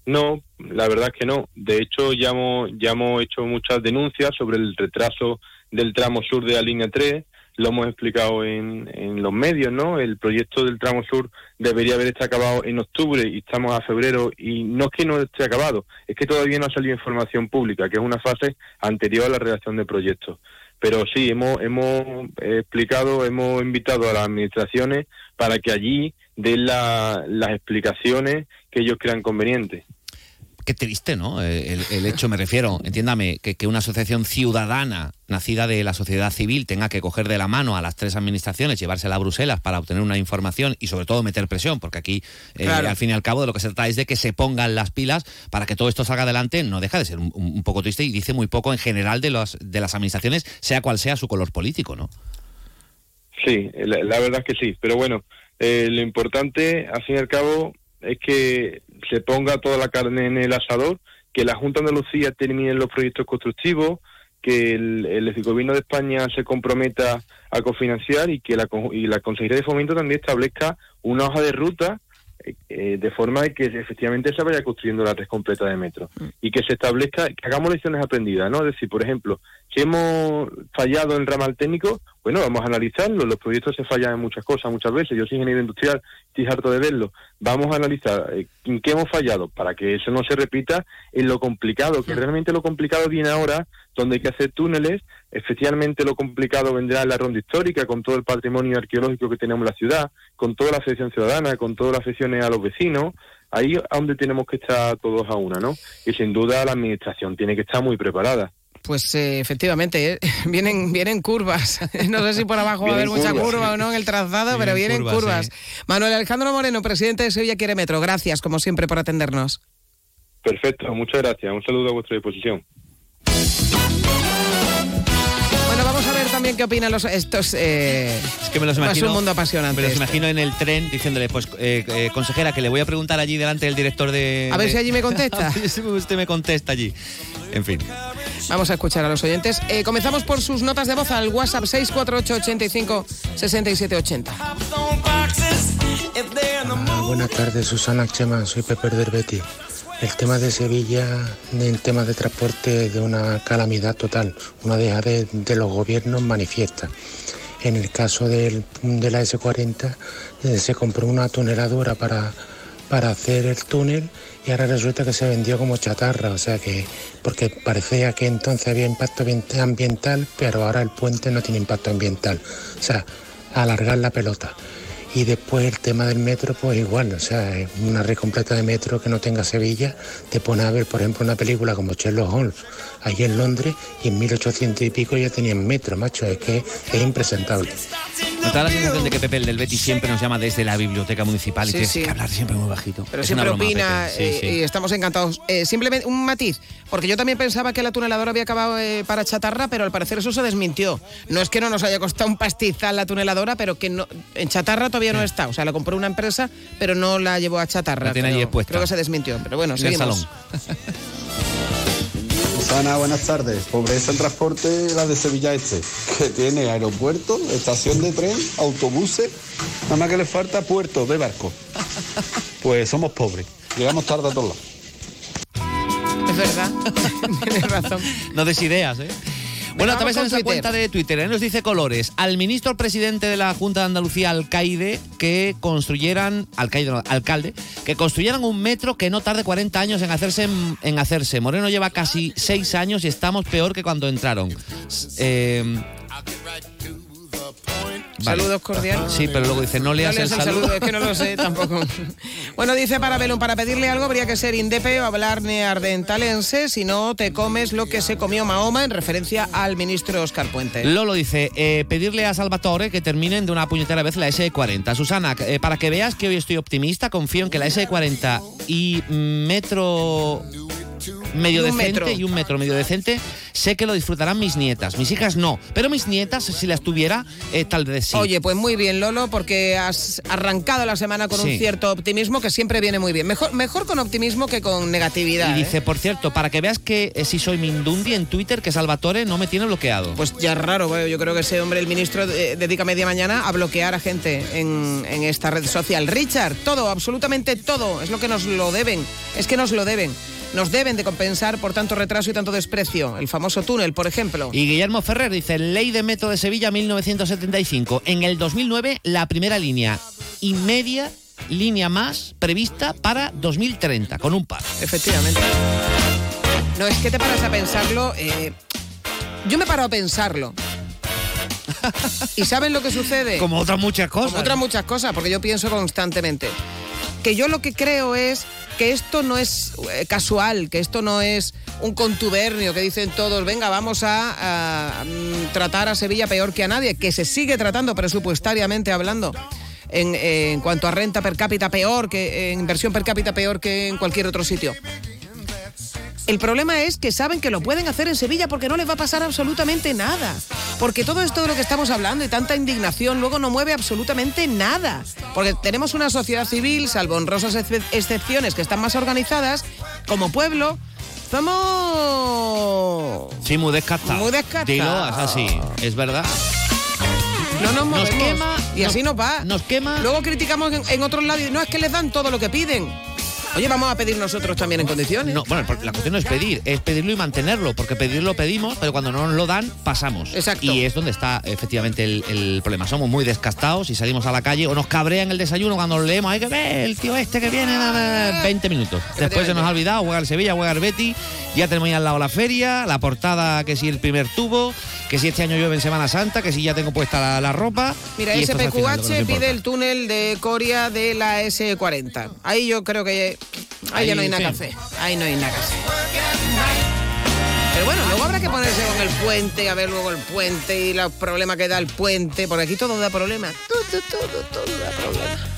No, la verdad es que no. De hecho, ya hemos, ya hemos hecho muchas denuncias sobre el retraso del tramo sur de la línea 3. Lo hemos explicado en, en los medios, ¿no? El proyecto del tramo sur debería haber estado acabado en octubre y estamos a febrero y no es que no esté acabado, es que todavía no ha salido información pública, que es una fase anterior a la redacción de proyectos. Pero sí, hemos, hemos explicado, hemos invitado a las administraciones para que allí den la- las explicaciones que ellos crean convenientes. Qué triste, ¿no? Eh, El, el hecho, me refiero, entiéndame, que, que una asociación ciudadana nacida de la sociedad civil tenga que coger de la mano a las tres administraciones, llevársela a Bruselas para obtener una información y sobre todo meter presión, porque aquí, eh, Claro. al fin y al cabo, de lo que se trata es de que se pongan las pilas para que todo esto salga adelante. No deja de ser un, un poco triste y dice muy poco en general de, los, de las administraciones, sea cual sea su color político, ¿no? Sí, la, la verdad es que sí. Pero bueno, eh, lo importante, al fin y al cabo, es que se ponga toda la carne en el asador, que la Junta de Andalucía termine los proyectos constructivos, que el, el gobierno de España se comprometa a cofinanciar y que la, y la Consejería de Fomento también establezca una hoja de ruta eh, eh, de forma de que efectivamente se vaya construyendo la red completa de metro y que se establezca, que hagamos lecciones aprendidas, ¿no? Es decir, por ejemplo, si hemos fallado en el ramal técnico, bueno, vamos a analizarlo, los proyectos se fallan en muchas cosas, muchas veces, yo soy ingeniero industrial, estoy harto de verlo, vamos a analizar eh, en qué hemos fallado para que eso no se repita en lo complicado, que realmente lo complicado viene ahora, donde hay que hacer túneles, efectivamente lo complicado vendrá en la ronda histórica, con todo el patrimonio arqueológico que tenemos en la ciudad, con toda la afección ciudadana, con todas las afecciones a los vecinos, ahí es donde tenemos que estar todos a una, ¿no? Y sin duda la administración tiene que estar muy preparada. Pues eh, efectivamente, eh, <laughs> vienen, vienen curvas. <laughs> No sé si por abajo va a haber mucha curva sí. o no en el trazado, pero Vienen curvas, Manuel Alejandro Moreno, presidente de Sevilla Quiere Metro, gracias como siempre por atendernos. Perfecto, muchas gracias. Un saludo a vuestra disposición. También qué opinan los estos. eh, Es que me los es imagino. un mundo apasionante. Me los este. imagino en el tren diciéndole, pues, eh, eh, consejera, que le voy a preguntar allí delante del director de. A ver de- si allí me contesta. <laughs> A ver si usted me contesta allí. En fin. Vamos a escuchar a los oyentes. Eh, comenzamos por sus notas de voz al WhatsApp 648 85 67 80. Ah, buenas tardes, Susana Chema, soy Pepe del Betty. El tema de Sevilla, el tema de transporte es de una calamidad total, una dejadez de los gobiernos manifiesta. En el caso de la S40 eh, se compró una tuneladora para, para hacer el túnel y ahora resulta que se vendió como chatarra, o sea que, porque parecía que entonces había impacto ambient- ambiental, pero ahora el puente no tiene impacto ambiental. O sea, alargar la pelota. Y después el tema del metro, pues igual, o sea, una red completa de metro que no tenga Sevilla, te pone a ver, por ejemplo, una película como Sherlock Holmes, allí en Londres, y en 1800 y pico ya tenían metro, macho, es que es impresentable. Me da la sensación de que Pepe el del Betis siempre nos llama desde la biblioteca municipal y Sí, sí. que hablar siempre muy bajito. Pero Es siempre una broma, opina Pepe. Sí, eh, sí. y estamos encantados. Eh, simplemente un matiz, porque yo también pensaba que la tuneladora había acabado eh, para chatarra, pero al parecer eso se desmintió. No es que no nos haya costado un pastizal la tuneladora, pero que no, en chatarra todavía no está. O sea, la compró una empresa, pero no la llevó a chatarra. La tiene pero allí expuesta. Creo que se desmintió, pero bueno, En el seguimos. salón. <laughs> Susana, buenas tardes. Pobreza en transporte, la de Sevilla Este, que tiene aeropuerto, estación de tren, autobuses, nada más que le falta puerto de barco. Pues somos pobres, llegamos tarde a todos lados. Es verdad, <laughs> tienes razón. No des ideas, ¿eh? Bueno, a través de vamos nuestra con cuenta de Twitter, ¿eh? nos dice Colores, al ministro presidente de la Junta de Andalucía, alcaide, que construyeran, alcaide, no, alcalde, que construyeran un metro que no tarde 40 años en hacerse. En hacerse. Moreno lleva casi 6 años y estamos peor que cuando entraron. Eh, vale. Saludos cordiales. Sí, pero luego dice, no leas, No leas el, el saludo. saludo, es que no lo sé tampoco. <laughs> Bueno, dice para Belón, para pedirle algo habría que ser indepe o hablar neardentalense, si no te comes lo que se comió Mahoma en referencia al ministro Oscar Puente. Lolo dice, eh, pedirle a Salvatore que terminen de una puñetera vez la S40. Susana, eh, para que veas que hoy estoy optimista, confío en que la S40 y metro medio decente metro. y un metro medio decente, sé que lo disfrutarán mis nietas. Mis hijas no, pero mis nietas, si las tuviera, eh, tal vez sí. Oye, pues muy bien, Lolo, porque has arrancado la semana con Sí. un cierto optimismo que siempre viene muy bien. Mejor, mejor con optimismo que con negatividad. y ¿eh? dice, por cierto, para que veas que eh, si soy Mindundi en Twitter, que Salvatore no me tiene bloqueado. Pues ya es raro, bueno, yo creo que ese hombre, el ministro, eh, dedica media mañana a bloquear a gente en, en esta red social. Richard, todo, absolutamente todo, es lo que nos lo deben, es que nos lo deben. Nos deben de compensar por tanto retraso y tanto desprecio. El famoso túnel, por ejemplo. Y Guillermo Ferrer dice, Ley de Metro de Sevilla 1975. En el 2009, la primera línea y media línea más prevista para 2030, con un par. Efectivamente. No, es que te paras a pensarlo. eh, yo me paro a pensarlo. <laughs> ¿Y saben lo que sucede? Como otras muchas cosas. Como otras muchas cosas, porque yo pienso constantemente. Que yo lo que creo es que esto no es eh, casual, que esto no es un contubernio que dicen todos, venga, vamos a, mm, tratar a Sevilla peor que a nadie, que se sigue tratando presupuestariamente hablando. En, en cuanto a renta per cápita, peor que en inversión per cápita, peor que en cualquier otro sitio. El problema es que saben que lo pueden hacer en Sevilla porque no les va a pasar absolutamente nada. Porque todo esto de lo que estamos hablando y tanta indignación luego no mueve absolutamente nada. Porque tenemos una sociedad civil, salvo honrosas exce- excepciones que están más organizadas, como pueblo, somos... Sí, muy descartado. Muy descartado. Dilo, es así, es verdad. No nos movemos. quema, y así nos va. Nos quema. Luego criticamos en, en otros lados y no es que les dan todo lo que piden. Oye, vamos a pedir nosotros también en condiciones. No, bueno, la cuestión no es pedir, es pedirlo y mantenerlo, porque pedirlo pedimos, pero cuando no nos lo dan, pasamos. Exacto. Y es donde está efectivamente el, el problema. Somos muy descastados y salimos a la calle o nos cabrean el desayuno cuando lo leemos. Hay que ver el tío este que viene eh, 20 minutos. Después se nos ha olvidado, juega el Sevilla, juega el Betty, ya tenemos ahí al lado la feria, la portada que si el primer tubo, que si este año llueve en Semana Santa, que si ya tengo puesta la, la ropa. Mira, SPQH importa. pide el túnel de Coria de la S40. Ahí yo creo que ahí, ya no hay nada que hacer. Ahí no hay nada que hacer. Pero bueno, luego habrá que ponerse con el puente, a ver luego el puente y los problemas que da el puente, porque aquí todo da problema. Todo, todo, todo da problema.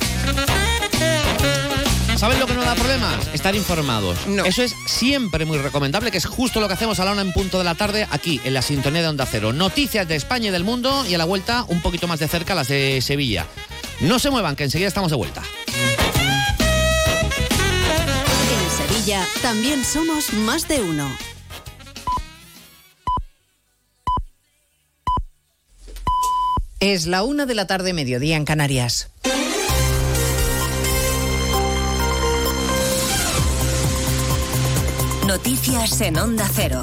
¿Sabes lo que no da problemas? Estar informados. Eso es siempre muy recomendable, que es justo lo que hacemos a la una en punto de la tarde aquí en la sintonía de Onda Cero. Noticias de España y del mundo y a la vuelta un poquito más de cerca las de Sevilla. No se muevan, que enseguida estamos de vuelta. Sevilla también somos más de uno. Es la una de la tarde, mediodía en Canarias. Noticias en Onda Cero.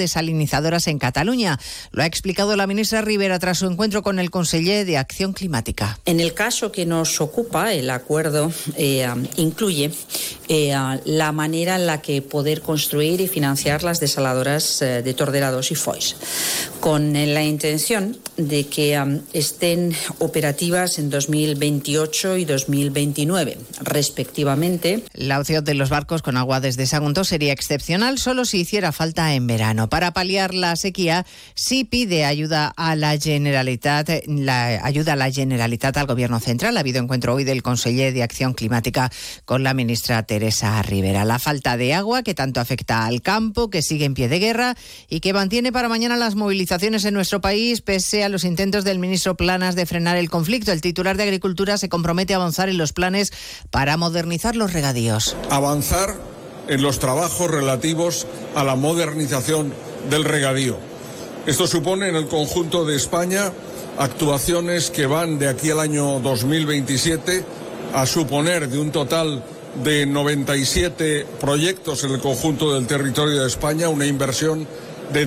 desalinizadoras en Cataluña. Lo ha explicado la ministra Rivera tras su encuentro con el conseller de Acción Climática. En el caso que nos ocupa, el acuerdo eh, incluye eh, la manera en la que poder construir y financiar las desaladoras eh, de Torderados y Foix, con eh, la intención de que estén operativas en 2028 y 2029, respectivamente. La opción de los barcos con agua desde Sagunto sería excepcional solo si hiciera falta en verano. Para paliar la sequía, sí pide ayuda a la Generalitat, ayuda a la Generalitat al Gobierno Central. Ha habido encuentro hoy del conseller de Acción Climática con la ministra Teresa Rivera. La falta de agua que tanto afecta al campo, que sigue en pie de guerra y que mantiene para mañana las movilizaciones en nuestro país pese a los intentos del ministro Planas de frenar el conflicto. El titular de Agricultura se compromete a avanzar en los planes para modernizar los regadíos. avanzar en los trabajos relativos a la modernización del regadío. Esto supone en el conjunto de España actuaciones que van de aquí al año 2027 a suponer de un total de 97 proyectos en el conjunto del territorio de España una inversión de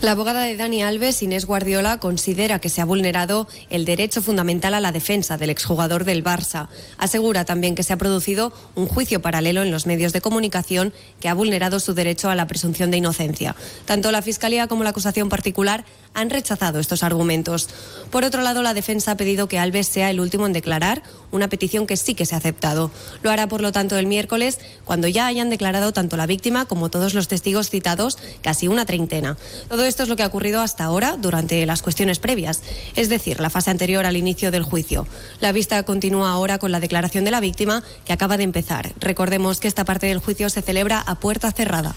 La abogada de Dani Alves, Inés Guardiola, considera que se ha vulnerado el derecho fundamental a la defensa del exjugador del Barça. Asegura también que se ha producido un juicio paralelo en los medios de comunicación que ha vulnerado su derecho a la presunción de inocencia. Tanto la Fiscalía como la acusación particular han rechazado estos argumentos. Por otro lado, la defensa ha pedido que Alves sea el último en declarar, una petición que sí que se ha aceptado. Lo hará, por lo tanto, el miércoles, cuando ya hayan declarado tanto la víctima como todos los testigos citados, casi una treintena. Todo esto es lo que ha ocurrido hasta ahora durante las cuestiones previas, es decir, la fase anterior al inicio del juicio. La vista continúa ahora con la declaración de la víctima, que acaba de empezar. Recordemos que esta parte del juicio se celebra a puerta cerrada.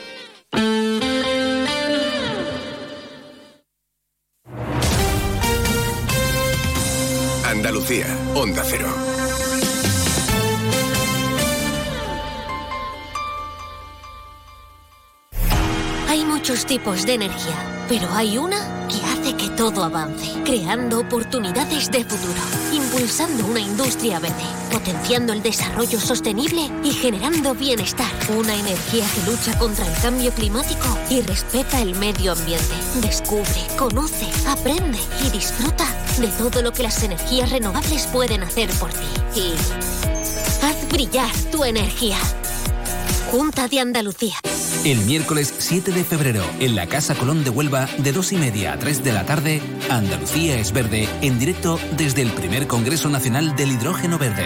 Onda Cero. Hay muchos tipos de energía, pero hay una que hace que todo avance, creando oportunidades de futuro, impulsando una industria verde, potenciando el desarrollo sostenible y generando bienestar. Una energía que lucha contra el cambio climático y respeta el medio ambiente. Descubre, conoce, aprende y disfruta de todo lo que las energías renovables pueden hacer por ti. Y haz brillar tu energía. Junta de Andalucía. El miércoles 7 de febrero, en la Casa Colón de Huelva, de 2 y media a 3 de la tarde, Andalucía es verde, en directo desde el primer Congreso Nacional del Hidrógeno Verde.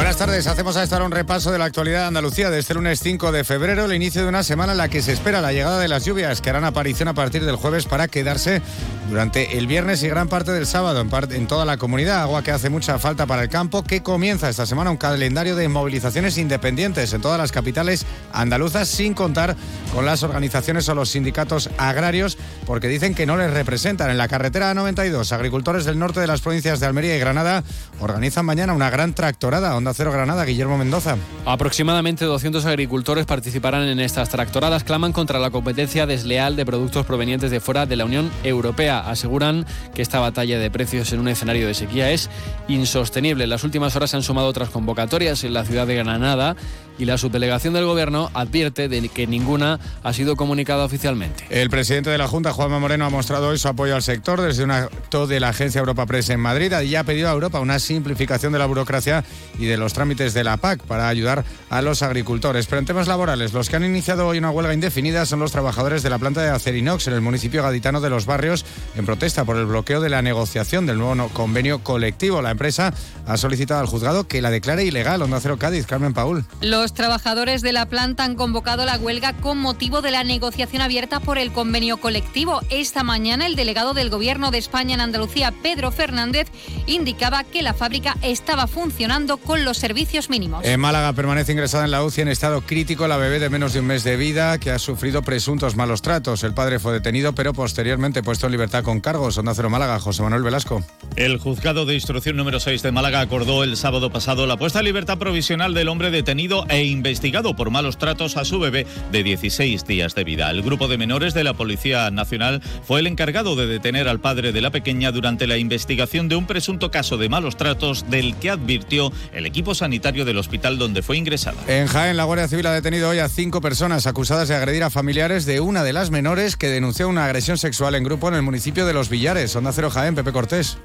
Buenas tardes, hacemos a estar un repaso de la actualidad de Andalucía de este lunes 5 de febrero, el inicio de una semana en la que se espera la llegada de las lluvias que harán aparición a partir del jueves para quedarse durante el viernes y gran parte del sábado en, en toda la comunidad. Agua que hace mucha falta para el campo, que comienza esta semana un calendario de movilizaciones independientes en todas las capitales andaluzas, sin contar con las organizaciones o los sindicatos agrarios, porque dicen que no les representan. En la carretera 92, agricultores del norte de las provincias de Almería y Granada organizan mañana una gran tractorada. Onda Cero Granada, Guillermo Mendoza. Aproximadamente 200 agricultores participarán en estas tractoradas. Claman contra la competencia desleal de productos provenientes de fuera de la Unión Europea. Aseguran que esta batalla de precios en un escenario de sequía es insostenible. En las últimas horas se han sumado otras convocatorias en la ciudad de Granada y la subdelegación del Gobierno advierte de que ninguna ha sido comunicada oficialmente. El presidente de la Junta, Juanma Moreno, ha mostrado hoy su apoyo al sector desde un acto de la agencia Europa Press en Madrid y ha pedido a Europa una simplificación de la burocracia y de los trámites de la PAC para ayudar a los agricultores. Pero en temas laborales, los que han iniciado hoy una huelga indefinida son los trabajadores de la planta de Acerinox en el municipio gaditano de Los Barrios en protesta por el bloqueo de la negociación del nuevo convenio colectivo. La empresa ha solicitado al juzgado que la declare ilegal. Onda Cero Cádiz, Carmen Paul. Los trabajadores de la planta han convocado la huelga con motivo de la negociación abierta por el convenio colectivo. Esta mañana el delegado del Gobierno de España en Andalucía, Pedro Fernández, indicaba que la fábrica estaba funcionando con los servicios mínimos. En Málaga permanece ingresada en la UCI en estado crítico la bebé de menos de un mes de vida que ha sufrido presuntos malos tratos. El padre fue detenido pero posteriormente puesto en libertad con cargos. Onda Cero Málaga, José Manuel Velasco. El juzgado de instrucción número 6 de Málaga acordó el sábado pasado la puesta en libertad provisional del hombre detenido e investigado por malos tratos a su bebé de 16 días de vida. El grupo de menores de la Policía Nacional fue el encargado de detener al padre de la pequeña durante la investigación de un presunto caso de malos tratos del que advirtió el equipo sanitario del hospital donde fue ingresada. En Jaén, la Guardia Civil ha detenido hoy a cinco personas acusadas de agredir a familiares de una de las menores que denunció una agresión sexual en grupo en el municipio de Los Villares. Onda Cero Jaén, Pepe Cortés.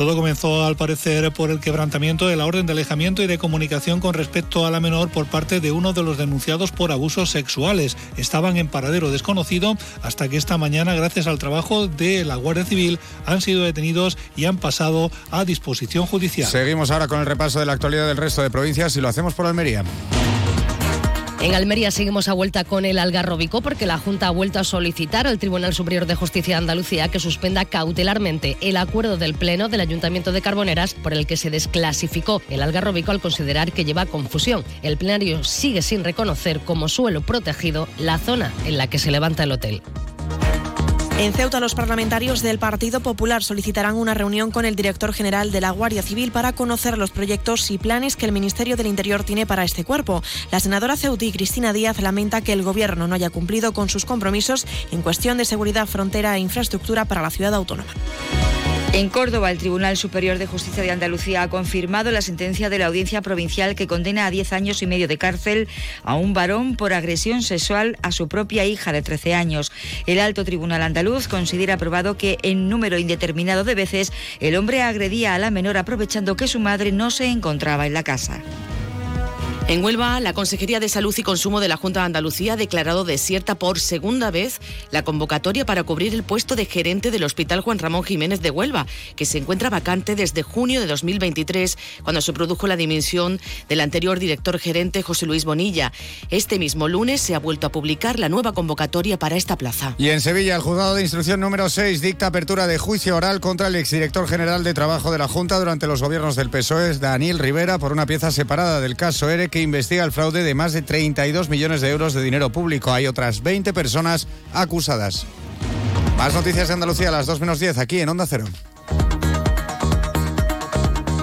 Todo comenzó al parecer por el quebrantamiento de la orden de alejamiento y de comunicación con respecto a la menor por parte de uno de los denunciados por abusos sexuales. Estaban en paradero desconocido hasta que esta mañana, gracias al trabajo de la Guardia Civil, han sido detenidos y han pasado a disposición judicial. Seguimos ahora con el repaso de la actualidad del resto de provincias y lo hacemos por Almería. En Almería seguimos a vuelta con el Algarrobico porque la Junta ha vuelto a solicitar al Tribunal Superior de Justicia de Andalucía que suspenda cautelarmente el acuerdo del Pleno del Ayuntamiento de Carboneras por el que se desclasificó el Algarrobico al considerar que lleva confusión. El plenario sigue sin reconocer como suelo protegido la zona en la que se levanta el hotel. En Ceuta, los parlamentarios del Partido Popular solicitarán una reunión con el director general de la Guardia Civil para conocer los proyectos y planes que el Ministerio del Interior tiene para este cuerpo. La senadora ceutí Cristina Díaz lamenta que el Gobierno no haya cumplido con sus compromisos en cuestión de seguridad, frontera e infraestructura para la ciudad autónoma. En Córdoba, el Tribunal Superior de Justicia de Andalucía ha confirmado la sentencia de la Audiencia Provincial que condena a 10 años y medio de cárcel a un varón por agresión sexual a su propia hija de 13 años. El Alto Tribunal Andaluz considera probado que en número indeterminado de veces el hombre agredía a la menor aprovechando que su madre no se encontraba en la casa. En Huelva, la Consejería de Salud y Consumo de la Junta de Andalucía ha declarado desierta por segunda vez la convocatoria para cubrir el puesto de gerente del Hospital Juan Ramón Jiménez de Huelva, que se encuentra vacante desde junio de 2023, cuando se produjo la dimisión del anterior director gerente José Luis Bonilla. Este mismo lunes se ha vuelto a publicar la nueva convocatoria para esta plaza. Y en Sevilla, el juzgado de instrucción número 6 dicta apertura de juicio oral contra el exdirector general de Trabajo de la Junta durante los gobiernos del PSOE, Daniel Rivera, por una pieza separada del caso ERE que investiga el fraude de más de 32 millones de euros de dinero público. Hay otras 20 personas acusadas. Más noticias de Andalucía a las 2 menos 10 aquí en Onda Cero.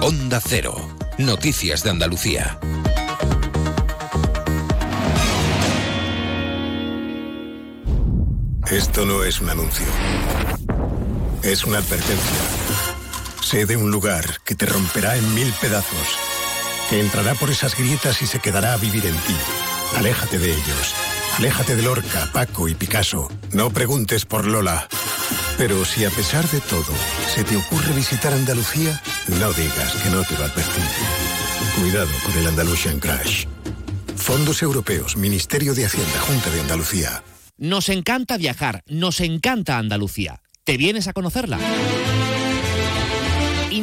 Onda Cero. Noticias de Andalucía. Esto no es un anuncio. Es una advertencia. Sé de un lugar que te romperá en mil pedazos que entrará por esas grietas y se quedará a vivir en ti. Aléjate de ellos. Aléjate de Lorca, Paco y Picasso. No preguntes por Lola. Pero si a pesar de todo se te ocurre visitar Andalucía, no digas que no te lo advertí. Cuidado con el Andalusian Crash. Fondos Europeos, Ministerio de Hacienda, Junta de Andalucía. Nos encanta viajar, nos encanta Andalucía. ¿Te vienes a conocerla?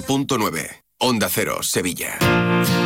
.9 Onda Cero, Sevilla.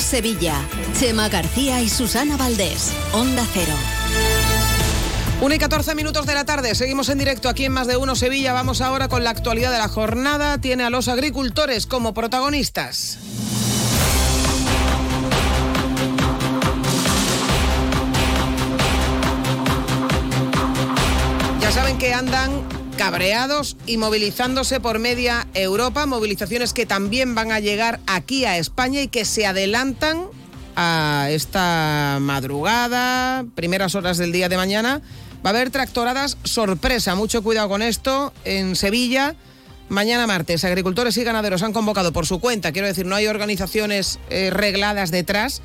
Sevilla. Chema García y Susana Valdés. Onda Cero. 1 y 14 minutos de la tarde, seguimos en directo aquí en Más de Uno Sevilla. Vamos ahora con la actualidad de la jornada. Tiene a los agricultores como protagonistas. Ya saben que andan cabreados y movilizándose por media Europa, movilizaciones que también van a llegar aquí a España y que se adelantan a esta madrugada, primeras horas del día de mañana. Va a haber tractoradas sorpresa, mucho cuidado con esto, en Sevilla. Mañana martes, agricultores y ganaderos han convocado por su cuenta, quiero decir, no hay organizaciones eh, regladas detrás,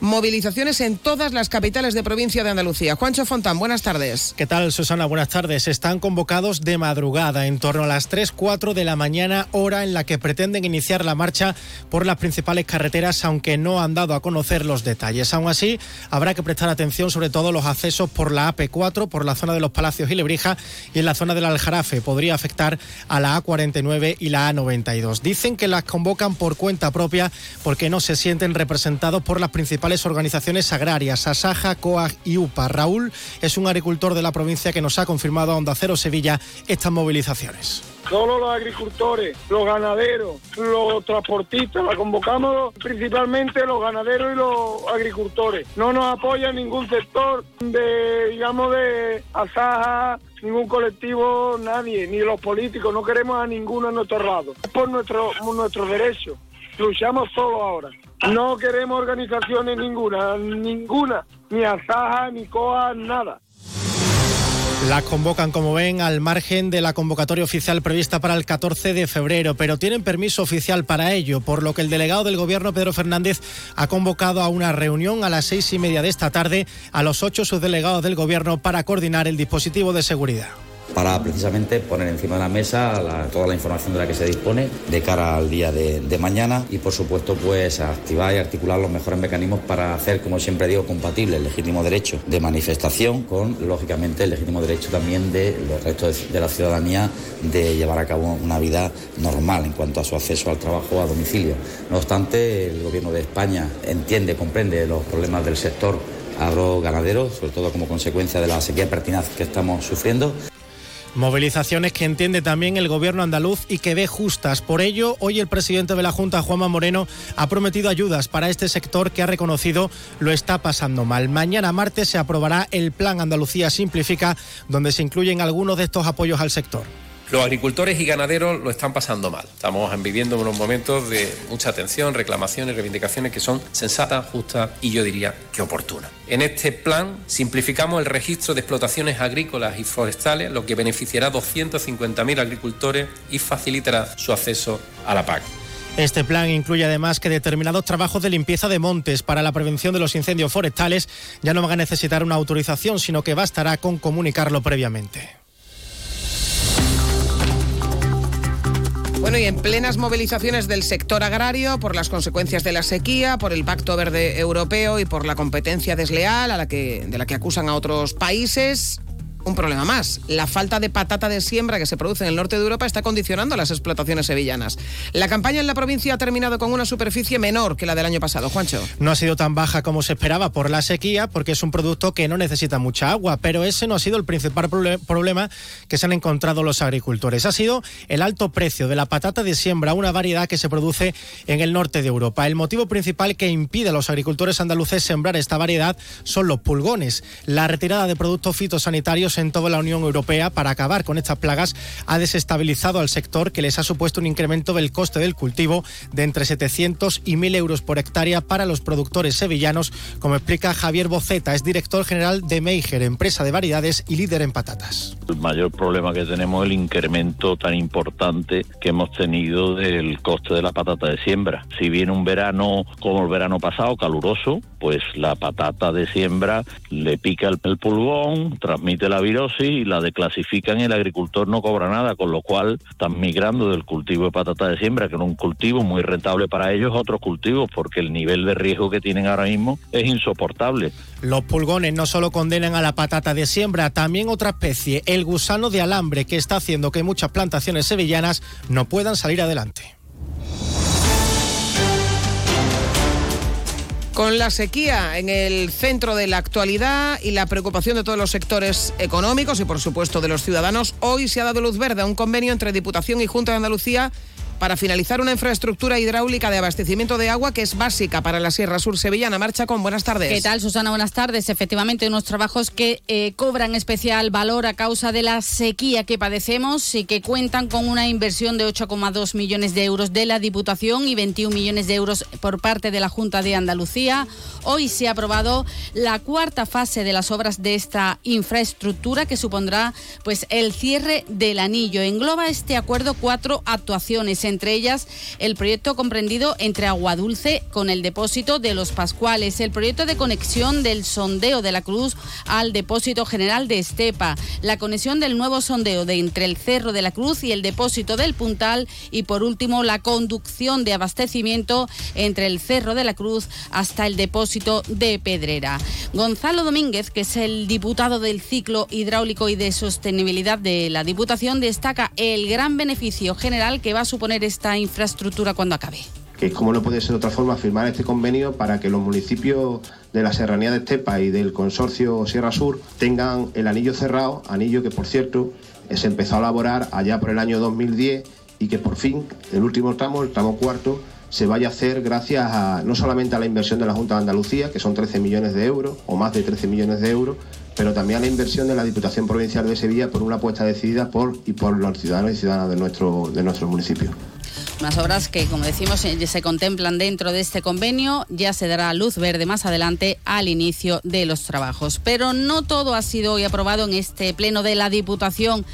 movilizaciones en todas las capitales de provincia de Andalucía. Juancho Fontán, buenas tardes. ¿Qué tal, Susana? Buenas tardes. Están convocados de madrugada, en torno a las 3, 4 de la mañana, hora en la que pretenden iniciar la marcha por las principales carreteras, aunque no han dado a conocer los detalles. Aún así, habrá que prestar atención sobre todo los accesos por la AP4, por la zona de los Palacios y Lebrija y en la zona del Aljarafe. Podría afectar a la A49 y la A92. Dicen que las convocan por cuenta propia porque no se sienten representados por las principales organizaciones agrarias, Asaja, COAG y UPA. Raúl es un agricultor de la provincia que nos ha confirmado a Onda Cero Sevilla estas movilizaciones. Solo los agricultores, los ganaderos, los transportistas, la convocamos principalmente los ganaderos y los agricultores. No nos apoya ningún sector de, digamos, de Asaja, ningún colectivo, nadie, ni los políticos, no queremos a ninguno a nuestro lado. Es por nuestro, nuestro derecho. Luchamos solo ahora. No queremos organizaciones ninguna, ninguna, ni Asaja, ni COA, nada. Las convocan, como ven, al margen de la convocatoria oficial prevista para el 14 de febrero, pero tienen permiso oficial para ello, por lo que el delegado del Gobierno, Pedro Fernández, ha convocado a una reunión a las seis y media de esta tarde a los ocho subdelegados del Gobierno para coordinar el dispositivo de seguridad para precisamente poner encima de la mesa toda la información de la que se dispone de cara al día de, mañana y por supuesto pues activar y articular los mejores mecanismos para hacer, como siempre digo, compatible el legítimo derecho de manifestación con, lógicamente, el legítimo derecho también de los restos de, la ciudadanía de llevar a cabo una vida normal en cuanto a su acceso al trabajo a domicilio. No obstante, el Gobierno de España entiende, comprende los problemas del sector agroganadero, sobre todo como consecuencia de la sequía pertinaz que estamos sufriendo. Movilizaciones que entiende también el gobierno andaluz y que ve justas. Por ello, hoy el presidente de la Junta, Juanma Moreno, ha prometido ayudas para este sector que ha reconocido lo está pasando mal. Mañana martes se aprobará el Plan Andalucía Simplifica, donde se incluyen algunos de estos apoyos al sector. Los agricultores y ganaderos lo están pasando mal. Estamos viviendo unos momentos de mucha atención, reclamaciones, reivindicaciones que son sensatas, justas y yo diría que oportunas. En este plan simplificamos el registro de explotaciones agrícolas y forestales, lo que beneficiará a 250.000 agricultores y facilitará su acceso a la PAC. Este plan incluye además que determinados trabajos de limpieza de montes para la prevención de los incendios forestales ya no van a necesitar una autorización, sino que bastará con comunicarlo previamente. Bueno, y en plenas movilizaciones del sector agrario por las consecuencias de la sequía, por el Pacto Verde Europeo y por la competencia desleal a la que, de la que acusan a otros países, un problema más. La falta de patata de siembra que se produce en el norte de Europa está condicionando las explotaciones sevillanas. La campaña en la provincia ha terminado con una superficie menor que la del año pasado. Juancho. No ha sido tan baja como se esperaba por la sequía, porque es un producto que no necesita mucha agua, pero ese no ha sido el principal problema que se han encontrado los agricultores. Ha sido el alto precio de la patata de siembra, una variedad que se produce en el norte de Europa. El motivo principal que impide a los agricultores andaluces sembrar esta variedad son los pulgones. La retirada de productos fitosanitarios en toda la Unión Europea para acabar con estas plagas ha desestabilizado al sector que les ha supuesto un incremento del coste del cultivo de entre 700 y 1.000 euros por hectárea para los productores sevillanos, como explica Javier Boceta, es director general de Meijer, empresa de variedades y líder en patatas. El mayor problema que tenemos es el incremento tan importante que hemos tenido del coste de la patata de siembra. Si viene un verano como el verano pasado, caluroso, pues la patata de siembra le pica el, pulgón, transmite la y la declasifican y el agricultor no cobra nada, con lo cual están migrando del cultivo de patata de siembra, que era un cultivo muy rentable para ellos, a otros cultivos, porque el nivel de riesgo que tienen ahora mismo es insoportable. Los pulgones no solo condenan a la patata de siembra, también otra especie, el gusano de alambre, que está haciendo que muchas plantaciones sevillanas no puedan salir adelante. Con la sequía en el centro de la actualidad y la preocupación de todos los sectores económicos y por supuesto de los ciudadanos, hoy se ha dado luz verde a un convenio entre Diputación y Junta de Andalucía para finalizar una infraestructura hidráulica de abastecimiento de agua que es básica para la Sierra Sur Sevillana. Marcha con buenas tardes. ¿Qué tal, Susana? Buenas tardes. Efectivamente, unos trabajos que eh, cobran especial valor a causa de la sequía que padecemos y que cuentan con una inversión de 8,2 millones de euros de la Diputación y 21 millones de euros por parte de la Junta de Andalucía. Hoy se ha aprobado la cuarta fase de las obras de esta infraestructura que supondrá pues el cierre del anillo. Engloba este acuerdo cuatro actuaciones entre ellas el proyecto comprendido entre Agua Dulce con el depósito de los Pascuales, el proyecto de conexión del sondeo de la Cruz al depósito general de Estepa, la conexión del nuevo sondeo de entre el Cerro de la Cruz y el depósito del Puntal y por último la conducción de abastecimiento entre el Cerro de la Cruz hasta el depósito de Pedrera. Gonzalo Domínguez, que es el diputado del ciclo hidráulico y de sostenibilidad de la Diputación, destaca el gran beneficio general que va a suponer esta infraestructura cuando acabe que como no puede ser otra forma, firmar este convenio para que los municipios de la Serranía de Estepa y del consorcio Sierra Sur tengan el anillo cerrado, anillo que por cierto se empezó a elaborar allá por el año 2010 y que por fin, el último tramo, el tramo cuarto, se vaya a hacer gracias a no solamente a la inversión de la Junta de Andalucía, que son 13 millones de euros, o más de 13 millones de euros, pero también a la inversión de la Diputación Provincial de Sevilla por una apuesta decidida por y por los ciudadanos y ciudadanas de nuestro, de nuestro municipio. Unas obras que, como decimos, eh, se contemplan dentro de este convenio. Ya se dará luz verde más adelante al inicio de los trabajos. Pero no todo ha sido hoy aprobado en este pleno de la Diputación.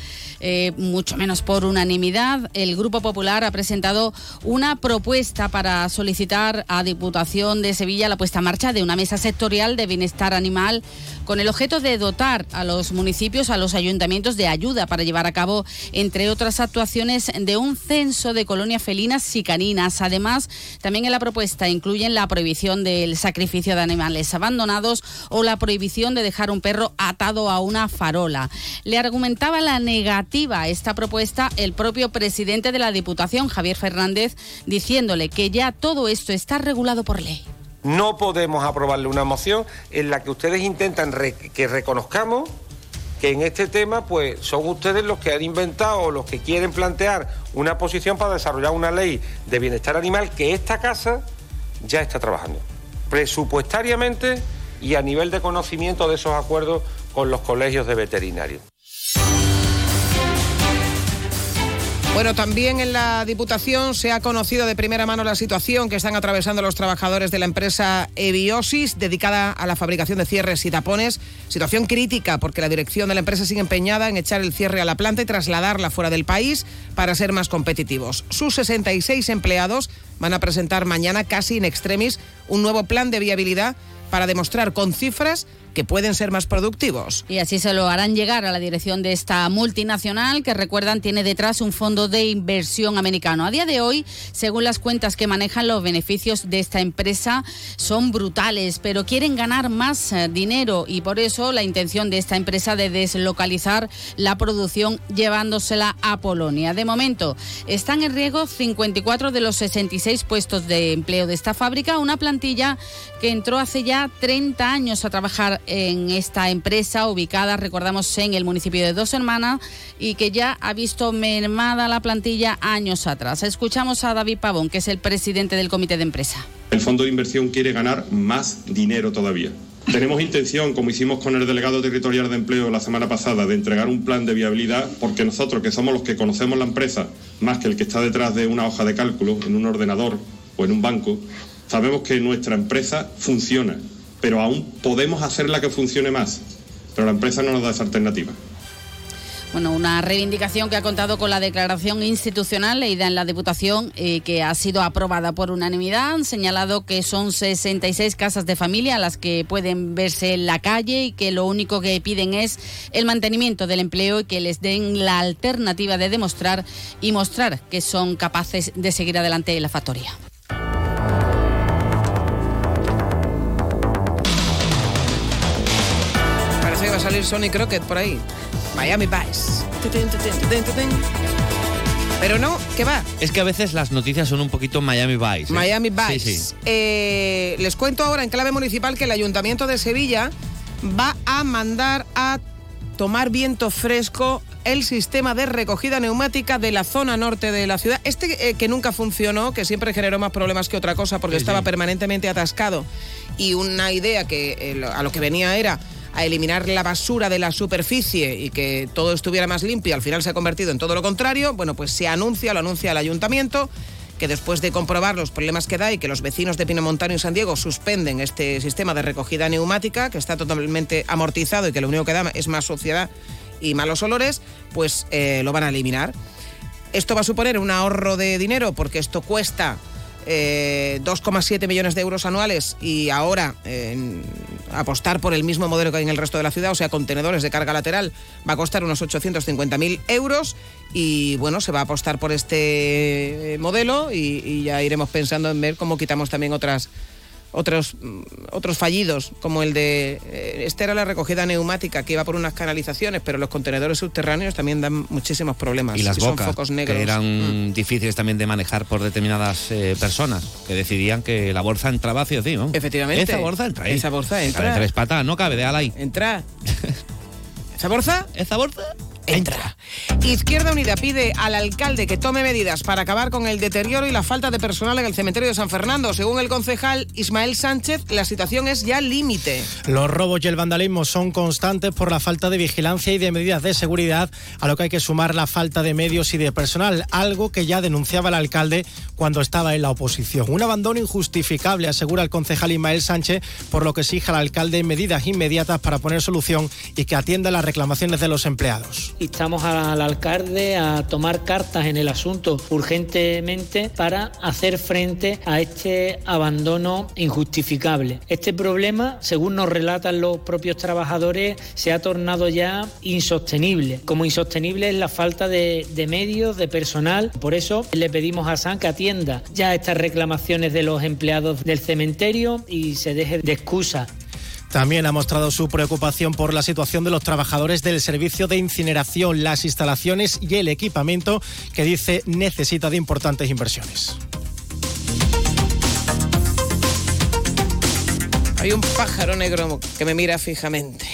Eh, mucho menos por unanimidad. El Grupo Popular ha presentado una propuesta para solicitar a Diputación de Sevilla la puesta en marcha de una mesa sectorial de bienestar animal con el objeto de dotar a los municipios, a los ayuntamientos de ayuda para llevar a cabo, entre otras actuaciones, de un censo de colonias felinas y caninas. Además, también en la propuesta incluyen la prohibición del sacrificio de animales abandonados o la prohibición de dejar un perro atado a una farola. Le argumentaba la negativa esta propuesta el propio presidente de la Diputación, Javier Fernández, diciéndole que ya todo esto está regulado por ley. No podemos aprobarle una moción en la que ustedes intentan que reconozcamos que en este tema pues son ustedes los que han inventado o los que quieren plantear una posición para desarrollar una ley de bienestar animal que esta casa ya está trabajando. Presupuestariamente y a nivel de conocimiento de esos acuerdos con los colegios de veterinarios. Bueno, también en la Diputación se ha conocido de primera mano la situación que están atravesando los trabajadores de la empresa Eviosis, dedicada a la fabricación de cierres y tapones. Situación crítica porque la dirección de la empresa sigue empeñada en echar el cierre a la planta y trasladarla fuera del país para ser más competitivos. Sus 66 empleados van a presentar mañana, casi in extremis, un nuevo plan de viabilidad para demostrar con cifras que pueden ser más productivos. Y así se lo harán llegar a la dirección de esta multinacional que recuerdan tiene detrás un fondo de inversión americano. A día de hoy, según las cuentas que manejan los beneficios de esta empresa son brutales, pero quieren ganar más eh, dinero y por eso la intención de esta empresa de deslocalizar la producción llevándosela a Polonia. De momento, están en riesgo 54 de los 66 puestos de empleo de esta fábrica, una plantilla que entró hace ya 30 años a trabajar en esta empresa ubicada, recordamos, en el municipio de Dos Hermanas y que ya ha visto mermada la plantilla años atrás. Escuchamos a David Pavón, que es el presidente del comité de empresa. El fondo de inversión quiere ganar más dinero todavía. Tenemos intención, como hicimos con el delegado territorial de empleo la semana pasada, de entregar un plan de viabilidad porque nosotros, que somos los que conocemos la empresa, más que el que está detrás de una hoja de cálculo, en un ordenador o en un banco, sabemos que nuestra empresa funciona pero aún podemos hacerla que funcione más. Pero la empresa no nos da esa alternativa. Bueno, una reivindicación que ha contado con la declaración institucional leída en la Diputación eh, que ha sido aprobada por unanimidad. Han señalado que son 66 casas de familia las que pueden verse en la calle y que lo único que piden es el mantenimiento del empleo y que les den la alternativa de demostrar y mostrar que son capaces de seguir adelante en la factoría. Salir Sony Crockett por ahí. Miami Vice. Pero no, ¿qué va? Es que a veces las noticias son un poquito Miami Vice. ¿eh? Miami Vice. Sí, sí. Eh, les cuento ahora en clave municipal que el Ayuntamiento de Sevilla va a mandar a tomar viento fresco el sistema de recogida neumática de la zona norte de la ciudad. Este eh, que nunca funcionó, que siempre generó más problemas que otra cosa porque Sí, estaba sí. permanentemente atascado y una idea que eh, a lo que venía era a eliminar la basura de la superficie y que todo estuviera más limpio, al final se ha convertido en todo lo contrario. Bueno, pues se anuncia, lo anuncia el ayuntamiento, que después de comprobar los problemas que da y que los vecinos de Pinomontano y San Diego suspenden este sistema de recogida neumática, que está totalmente amortizado y que lo único que da es más suciedad y malos olores, pues eh, lo van a eliminar. Esto va a suponer un ahorro de dinero porque esto cuesta eh, 2,7 millones de euros anuales y ahora eh, apostar por el mismo modelo que hay en el resto de la ciudad, o sea, contenedores de carga lateral, va a costar unos 850.000 euros y bueno, se va a apostar por este eh, modelo y ya iremos pensando en ver cómo quitamos también otras otros, mm, otros fallidos, como el de... eh, Este era la recogida neumática que iba por unas canalizaciones, pero los contenedores subterráneos también dan muchísimos problemas. Y las son bocas, focos negros. que eran difíciles también de manejar por determinadas eh, personas, que decidían que la bolsa entraba hacia encima. Efectivamente. Esa bolsa entra ahí. Esa bolsa entra. Cabe tres patas, no cabe, ahí. Entra. ¿Esa bolsa? ¿Esa bolsa? Entra. Izquierda Unida pide al alcalde que tome medidas para acabar con el deterioro y la falta de personal en el cementerio de San Fernando. Según el concejal Ismael Sánchez, la situación es ya límite. Los robos y el vandalismo son constantes por la falta de vigilancia y de medidas de seguridad, a lo que hay que sumar la falta de medios y de personal, algo que ya denunciaba el alcalde cuando estaba en la oposición. Un abandono injustificable, asegura el concejal Ismael Sánchez, por lo que exige al alcalde medidas inmediatas para poner solución y que atienda las reclamaciones de los empleados. Instamos al alcalde a tomar cartas en el asunto urgentemente para hacer frente a este abandono injustificable. Este problema, según nos relatan los propios trabajadores, se ha tornado ya insostenible. Como insostenible es la falta de, de medios, de personal. Por eso le pedimos a SAN que atienda ya estas reclamaciones de los empleados del cementerio y se deje de excusas. También ha mostrado su preocupación por la situación de los trabajadores del servicio de incineración, las instalaciones y el equipamiento que dice necesita de importantes inversiones. Hay un pájaro negro que me mira fijamente.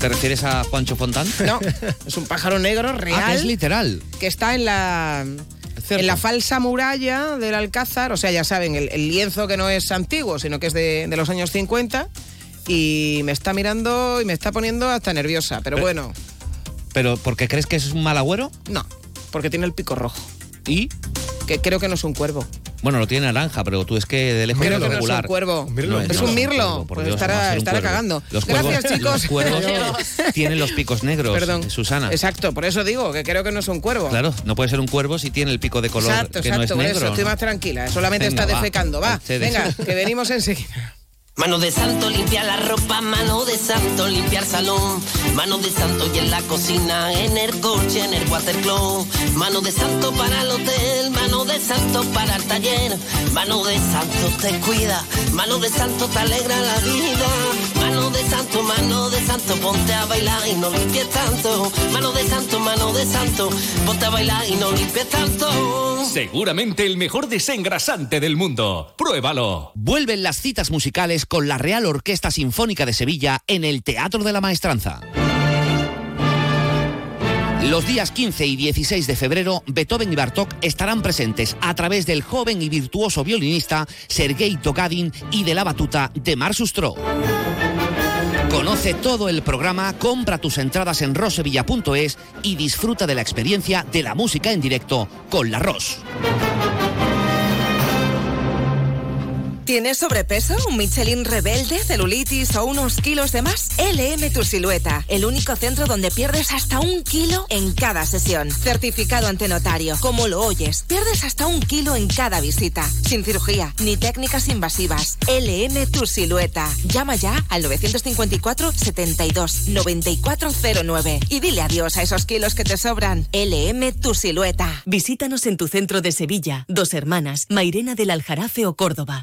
¿Te refieres a Juancho Fontán? No, es un pájaro negro real. Ah, que es literal. que está en la en la falsa muralla del Alcázar, o sea, ya saben, el, el lienzo que no es antiguo, sino que es de, de los años 50, y me está mirando y me está poniendo hasta nerviosa, pero Pero- bueno, ¿Pero porque crees que es un mal agüero? no, porque tiene el pico rojo. ¿Y? Que creo que no es un cuervo. Bueno, lo tiene naranja, pero tú es que de lejos es que no es regular. un cuervo. No, es no un un mirlo. Pues Dios, ¿cómo va a estará, estará cagando. Los Gracias, cuervos- chicos. Los cuervos tienen los picos negros, Perdón. Susana. Exacto, por eso digo que creo que no es un cuervo. Claro, no puede ser un cuervo si tiene el pico de color exacto, que exacto, no es por negro. eso estoy ¿no? más tranquila. Solamente Venga, está va. defecando. Va, venga, que venimos enseguida. Mano de santo, limpiar la ropa, mano de santo, limpiar salón, mano de santo y en la cocina, en el coche, en el watercloak, mano de santo para el hotel, mano de santo para el taller, mano de santo te cuida, mano de santo te alegra la vida, mano de santo, mano de santo, ponte a bailar y no limpies tanto, mano de santo, mano de santo, ponte a bailar y no limpies tanto. Seguramente el mejor desengrasante del mundo. Pruébalo. Vuelven las citas musicales con la Real Orquesta Sinfónica de Sevilla en el Teatro de la Maestranza. Los días 15 y 16 de febrero, Beethoven y Bartók estarán presentes a través del joven y virtuoso violinista Sergei Togadin y de la batuta de Mar Sustro. Conoce todo el programa, compra tus entradas en rosevilla.es y disfruta de la experiencia de la música en directo con la Ros. ¿Tienes sobrepeso, un Michelin rebelde, celulitis o unos kilos de más? LM Tu Silueta, el único centro donde pierdes hasta un kilo en cada sesión. Certificado ante notario, como lo oyes, pierdes hasta un kilo en cada visita. Sin cirugía, ni técnicas invasivas. LM Tu Silueta. Llama ya al 954 72 9409 y dile adiós a esos kilos que te sobran. LM Tu Silueta. Visítanos en tu centro de Sevilla, Dos Hermanas, Mairena del Aljarafe o Córdoba.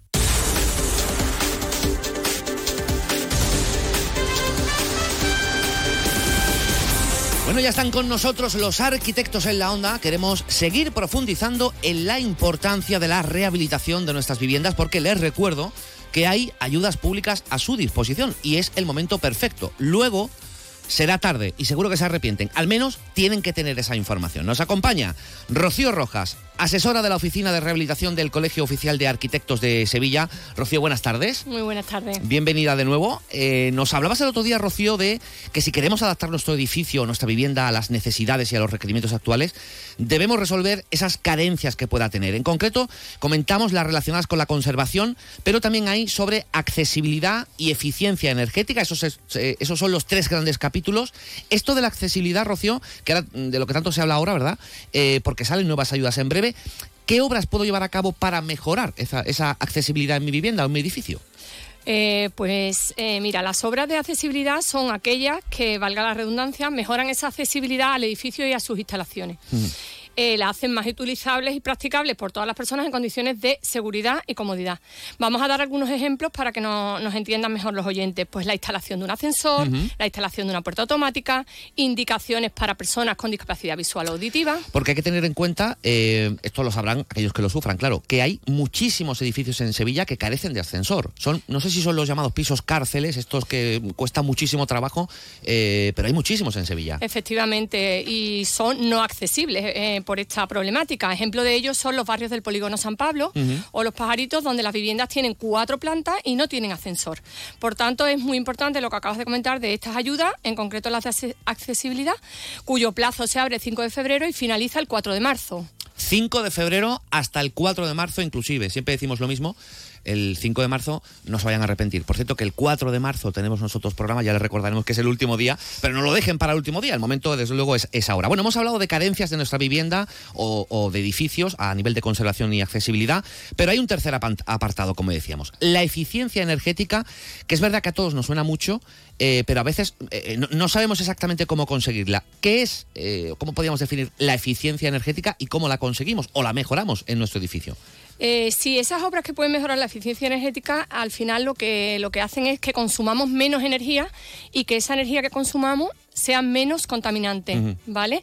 Bueno, ya están con nosotros los arquitectos en la onda. Queremos seguir profundizando en la importancia de la rehabilitación de nuestras viviendas porque les recuerdo que hay ayudas públicas a su disposición y es el momento perfecto. Luego será tarde y seguro que se arrepienten. Al menos tienen que tener esa información. Nos acompaña Rocío Rojas, asesora de la Oficina de Rehabilitación del Colegio Oficial de Arquitectos de Sevilla. Rocío, buenas tardes. Muy buenas tardes. Bienvenida de nuevo. Eh, nos hablabas el otro día, Rocío, de que si queremos adaptar nuestro edificio, nuestra vivienda a las necesidades y a los requerimientos actuales, debemos resolver esas carencias que pueda tener. En concreto, comentamos las relacionadas con la conservación, pero también hay sobre accesibilidad y eficiencia energética. Esos, es- eh, esos son los tres grandes capítulos. Esto de la accesibilidad, Rocío, que ahora, de lo que tanto se habla ahora, ¿verdad? Eh, porque salen nuevas ayudas en breve. ¿Qué obras puedo llevar a cabo para mejorar esa, esa accesibilidad en mi vivienda o en mi edificio? Eh, pues eh, mira, las obras de accesibilidad son aquellas que, valga la redundancia, mejoran esa accesibilidad al edificio y a sus instalaciones. Eh, las hacen más utilizables y practicables por todas las personas en condiciones de seguridad y comodidad. Vamos a dar algunos ejemplos para que no- nos entiendan mejor los oyentes. Pues la instalación de un ascensor, la instalación de una puerta automática, indicaciones para personas con discapacidad visual o auditiva. Porque hay que tener en cuenta, eh, esto lo sabrán aquellos que lo sufran, claro, que hay muchísimos edificios en Sevilla que carecen de ascensor. Son, no sé si son los llamados pisos cárceles, estos que cuesta muchísimo trabajo, eh, pero hay muchísimos en Sevilla. Efectivamente, y son no accesibles eh, por esta problemática. Ejemplo de ello son los barrios del polígono San Pablo o los pajaritos, donde las viviendas tienen cuatro plantas y no tienen ascensor. Por tanto, es muy importante lo que acabas de comentar de estas ayudas, en concreto las de acce- accesibilidad, cuyo plazo se abre el 5 de febrero y finaliza el 4 de marzo. 5 de febrero hasta el 4 de marzo inclusive. Siempre decimos lo mismo. El 5 de marzo no se vayan a arrepentir. Por cierto, que el 4 de marzo tenemos nosotros programa, ya les recordaremos que es el último día, pero no lo dejen para el último día. El momento, desde luego, es, es ahora. Bueno, hemos hablado de carencias de nuestra vivienda o, o de edificios a nivel de conservación y accesibilidad, pero hay un tercer apartado, como decíamos. La eficiencia energética, que es verdad que a todos nos suena mucho, eh, pero a veces eh, no, no sabemos exactamente cómo conseguirla. ¿Qué es, eh, cómo podríamos definir la eficiencia energética y cómo la conseguimos o la mejoramos en nuestro edificio? Eh, sí, esas obras que pueden mejorar la eficiencia energética, al final lo que, lo que hacen es que consumamos menos energía y que esa energía que consumamos sea menos contaminante. ¿vale?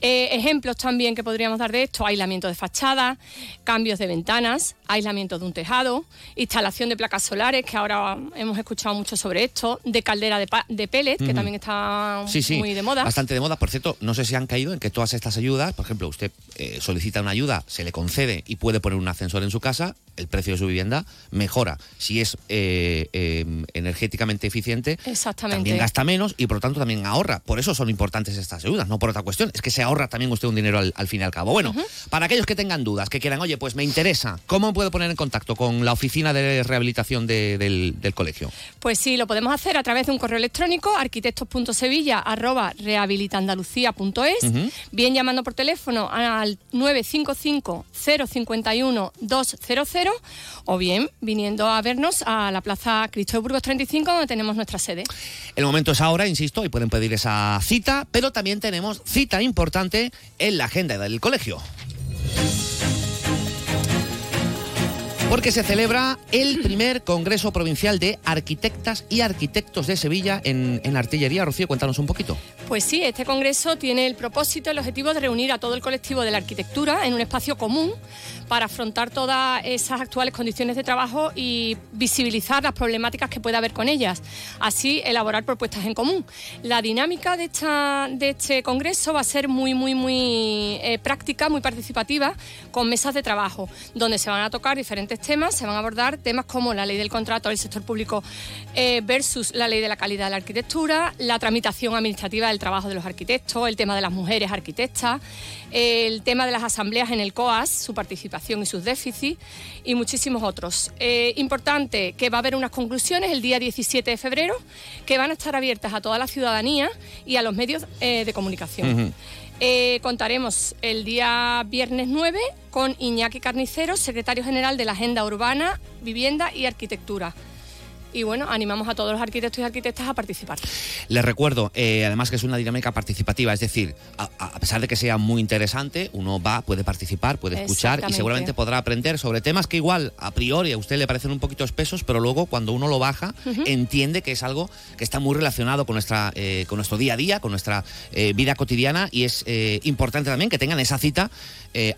Eh, ejemplos también que podríamos dar de esto, aislamiento de fachada, cambios de ventanas, aislamiento de un tejado, instalación de placas solares, que ahora hemos escuchado mucho sobre esto, de caldera de, de pellet, que también está Sí, sí, muy de moda. bastante de moda. Por cierto, no sé si han caído en que todas estas ayudas, por ejemplo, usted eh, solicita una ayuda, se le concede y puede poner un ascensor en su casa, el precio de su vivienda mejora. Si es eh, eh, energéticamente eficiente, Exactamente. también gasta menos y por lo tanto también ahorra. Por eso son importantes estas ayudas, no por otra cuestión. Es que se ahorra también usted un dinero al, al fin y al cabo. Bueno, para aquellos que tengan dudas, que quieran, oye, pues me interesa, ¿cómo puedo poner en contacto con la oficina de rehabilitación de- del, del colegio? Pues sí, lo podemos hacer a través de un correo electrónico, arquitectos.sevilla.rehabilitandalucía.es, Ujú. bien llamando por teléfono al 955-051-200 o bien viniendo a vernos a la Plaza Cristo de Burgos 35, donde tenemos nuestra sede. El momento es ahora, insisto, y pueden pedir esa cita, pero también tenemos cita importante en la agenda del colegio. Porque se celebra el primer Congreso Provincial de Arquitectas y Arquitectos de Sevilla en, en Artillería. Rocío, cuéntanos un poquito. Pues sí, este congreso tiene el propósito, el objetivo de reunir a todo el colectivo de la arquitectura en un espacio común para afrontar todas esas actuales condiciones de trabajo y visibilizar las problemáticas que pueda haber con ellas. Así, elaborar propuestas en común. La dinámica de, esta, de este congreso va a ser muy, muy, muy eh, práctica, muy participativa, con mesas de trabajo, donde se van a tocar diferentes temas, se van a abordar temas como la ley del contrato del sector público eh, versus la ley de la calidad de la arquitectura, la tramitación administrativa del trabajo de los arquitectos, el tema de las mujeres arquitectas, el tema de las asambleas en el COAS, su participación y sus déficits y muchísimos otros. Eh, importante que va a haber unas conclusiones el día 17 de febrero que van a estar abiertas a toda la ciudadanía y a los medios eh, de comunición. Eh, contaremos el día viernes 9 con Iñaki Carnicero, secretario general de la Agenda Urbana, Vivienda y Arquitectura y bueno, animamos a todos los arquitectos y arquitectas a participar. Les recuerdo, eh, además que es una dinámica participativa, es decir, a, pesar de que sea muy interesante, uno va, puede participar, puede escuchar y seguramente podrá aprender sobre temas que igual a priori a usted le parecen un poquito espesos, pero luego cuando uno lo baja entiende que es algo que está muy relacionado con nuestra eh, con nuestro día a día, con nuestra eh, vida cotidiana y es importante también que tengan esa cita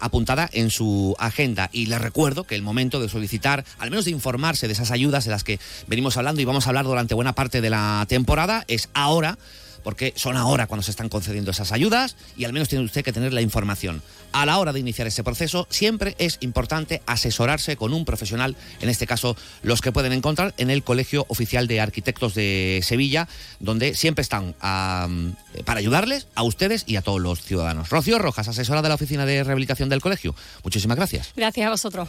apuntada en su agenda. Y les recuerdo que el momento de solicitar, al menos de informarse de esas ayudas de las que venimos hablando y vamos a hablar durante buena parte de la temporada es ahora porque son ahora cuando se están concediendo esas ayudas y al menos tiene usted que tener la información. A la hora de iniciar ese proceso siempre es importante asesorarse con un profesional, en este caso los que pueden encontrar en el Colegio Oficial de Arquitectos de Sevilla, donde siempre están para ayudarles a ustedes y a todos los ciudadanos. Rocío Rojas, asesora de la Oficina de Rehabilitación del Colegio. Muchísimas gracias. Gracias a vosotros.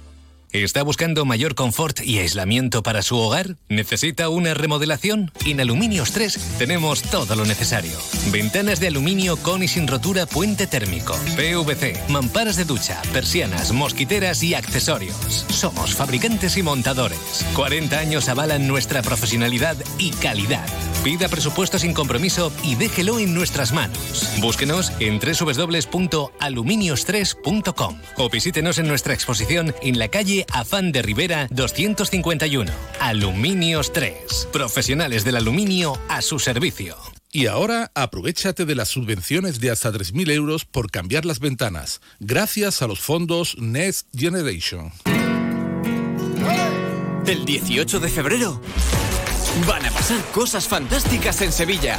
¿Está buscando mayor confort y aislamiento para su hogar? ¿Necesita una remodelación? En Aluminios 3 tenemos todo lo necesario. Ventanas de aluminio con y sin rotura puente térmico, PVC, mamparas de ducha, persianas, mosquiteras y accesorios. Somos fabricantes y montadores. 40 años avalan nuestra profesionalidad y calidad. Pida presupuesto sin compromiso y déjelo en nuestras manos. Búsquenos en www.aluminios3.com o visítenos en nuestra exposición en la calle Afán de Rivera 251. Aluminios 3. Profesionales del aluminio a su servicio. Y ahora aprovechate de las subvenciones de hasta 3.000 euros por cambiar las ventanas, gracias a los fondos Next Generation. El 18 de febrero van a pasar cosas fantásticas en Sevilla.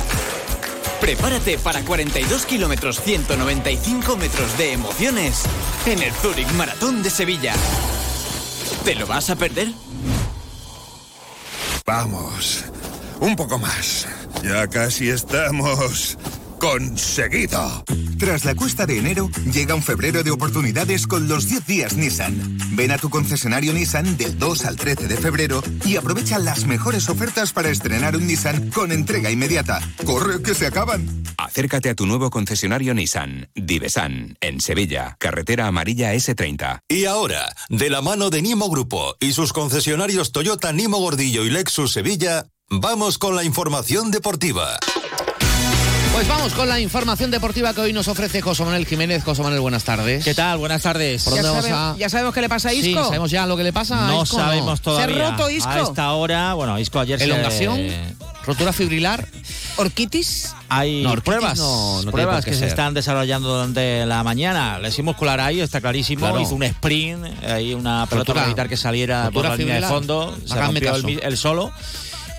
Prepárate para 42 kilómetros 195 metros de emociones en el Zurich Maratón de Sevilla. ¿Te lo vas a perder? Vamos, un poco más. Ya casi estamos conseguido. Tras la cuesta de enero, llega un febrero de oportunidades con los 10 días Nissan. Ven a tu concesionario Nissan del 2 al 13 de febrero y aprovecha las mejores ofertas para estrenar un Nissan con entrega inmediata. ¡Corre que se acaban! Acércate a tu nuevo concesionario Nissan, Divesan, en Sevilla, carretera amarilla S30. Y ahora, de la mano de Nimo Grupo y sus concesionarios Toyota Nimo Gordillo y Lexus Sevilla, vamos con la información deportiva. Pues vamos con la información deportiva que hoy nos ofrece José Manuel Jiménez. José Manuel, buenas tardes. ¿Qué tal? Buenas tardes. ¿Por dónde ya, ya sabemos qué le pasa a Isco. Sí, sabemos ya lo que le pasa a No Isco, sabemos todavía. ¿Se ha roto Isco? A esta hora, bueno, Isco ayer ¿Elongación? se... ¿Rotura fibrilar? ¿Orquitis? Hay No, orquitis pruebas, no- no pruebas por qué que se están desarrollando durante la mañana. Lesión muscular ahí, está clarísimo. Claro. Hizo un sprint, ahí una pelota para evitar que saliera por rotura la línea de fondo. Se rompió el, el solo.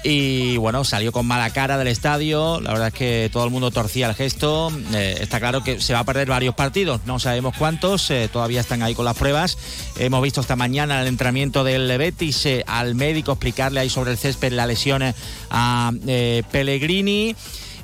Y bueno, salió con mala cara del estadio. La verdad es que todo el mundo torcía el gesto. Eh, está claro que se va a perder varios partidos. No sabemos cuántos. eh, todavía están ahí con las pruebas. Hemos visto esta mañana el entrenamiento del Betis eh, al médico explicarle ahí sobre el césped la lesión eh, a Pellegrini.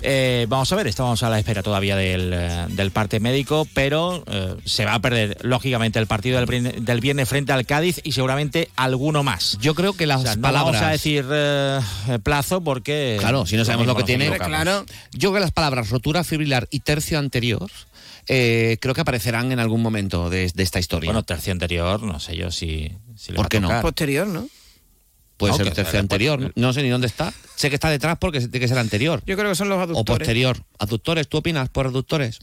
Eh, vamos a ver, estamos a la espera todavía del, eh, del parte médico, pero eh, se va a perder, lógicamente, el partido del, del viernes frente al Cádiz y seguramente alguno más. Yo creo que las O sea, no palabras. vamos a decir eh, plazo porque. Claro, si no sabemos lo que tiene. Claro. Yo creo que las palabras rotura fibrilar y tercio anterior eh, creo que aparecerán en algún momento de, de esta historia. Bueno, tercio anterior, no sé yo si. si le ¿Por va a qué no? Posterior, ¿no? Puede no, ser que- tercio que- anterior. No sé ni dónde está. Sé que está detrás porque tiene que ser anterior. Yo creo que son los O aductores. posterior. ¿Aductores? ¿Tú opinas por aductores?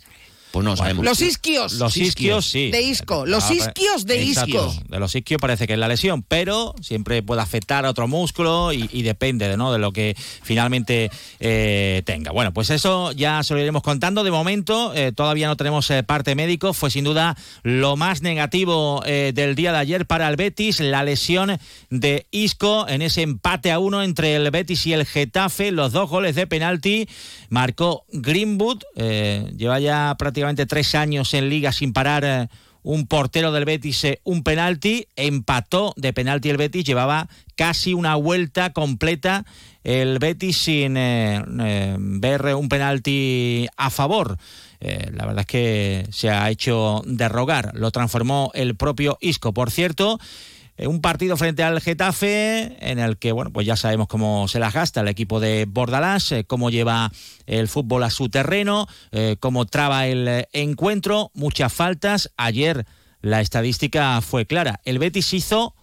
Pues no sabemos. Los isquios. Los isquios, sí. De isco. Los Ah, isquios de exacto. isco. De los isquios parece que es la lesión, pero siempre puede afectar a otro músculo y, y depende de, ¿no? de lo que finalmente eh, tenga. Bueno, pues eso ya se lo iremos contando. De momento eh, todavía no tenemos eh, parte médico. Fue sin duda lo más negativo eh, del día de ayer para el Betis, la lesión de Isco en ese empate a uno entre el Betis y el Getafe. Los dos goles de penalti marcó Greenwood. eh, lleva ya prácticamente prácticamente tres años en liga sin parar eh, un portero del Betis eh, un penalti, empató de penalti el Betis, llevaba casi una vuelta completa el Betis sin ver un penalti a favor. la verdad es que se ha hecho derrogar, lo transformó el propio Isco. Por cierto, eh, un partido frente al Getafe en el que, bueno, pues ya sabemos cómo se las gasta el equipo de Bordalás, eh, cómo lleva el fútbol a su terreno, eh, cómo traba el encuentro, muchas faltas. Ayer la estadística fue clara. El Betis hizo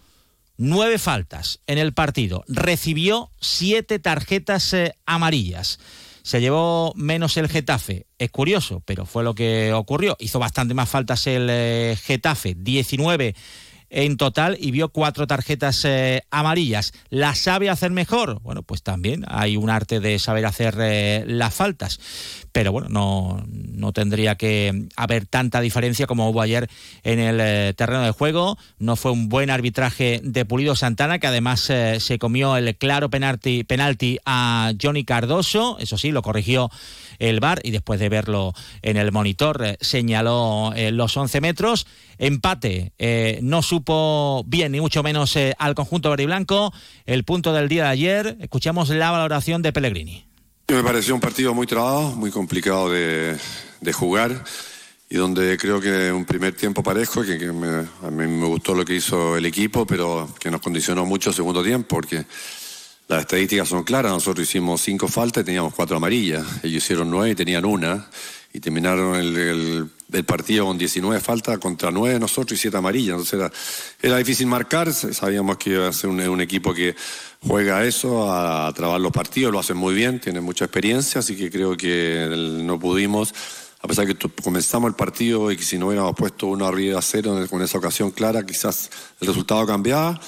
nueve faltas en el partido, recibió siete tarjetas amarillas. Se llevó menos el Getafe. Es curioso, pero fue lo que ocurrió. Hizo bastante más faltas el Getafe, 19 en total y vio cuatro tarjetas eh, amarillas. ¿La sabe hacer mejor? Bueno, pues también hay un arte de saber hacer eh, las faltas. Pero bueno, no, no, tendría que haber tanta diferencia como hubo ayer en el eh, terreno de juego. No fue un buen arbitraje de Pulido Santana, que además se comió el claro penalti, penalti a Johnny Cardoso. Eso sí, lo corrigió el VAR y después de verlo en el monitor señaló los 11 metros. Empate, no supo bien, ni mucho menos eh, al conjunto verde. El punto del día de ayer, escuchamos la valoración de Pellegrini. Me pareció un partido muy trabado, muy complicado de, jugar y donde creo que un primer tiempo parejo, que, a mí me gustó lo que hizo el equipo, pero que nos condicionó mucho el segundo tiempo, porque las estadísticas son claras. Nosotros hicimos cinco faltas y teníamos cuatro amarillas. Ellos hicieron nueve y tenían una. Y terminaron el, partido con 19 faltas contra nueve nosotros y siete amarillas. Entonces era, era difícil marcar. Sabíamos que iba a ser un, equipo que juega eso, a, a, trabar los partidos. Lo hacen muy bien, tienen mucha experiencia. Así que creo que no pudimos a pesar que comenzamos el partido y que si no hubiéramos puesto uno arriba a cero con esa ocasión clara, quizás el resultado cambiaba.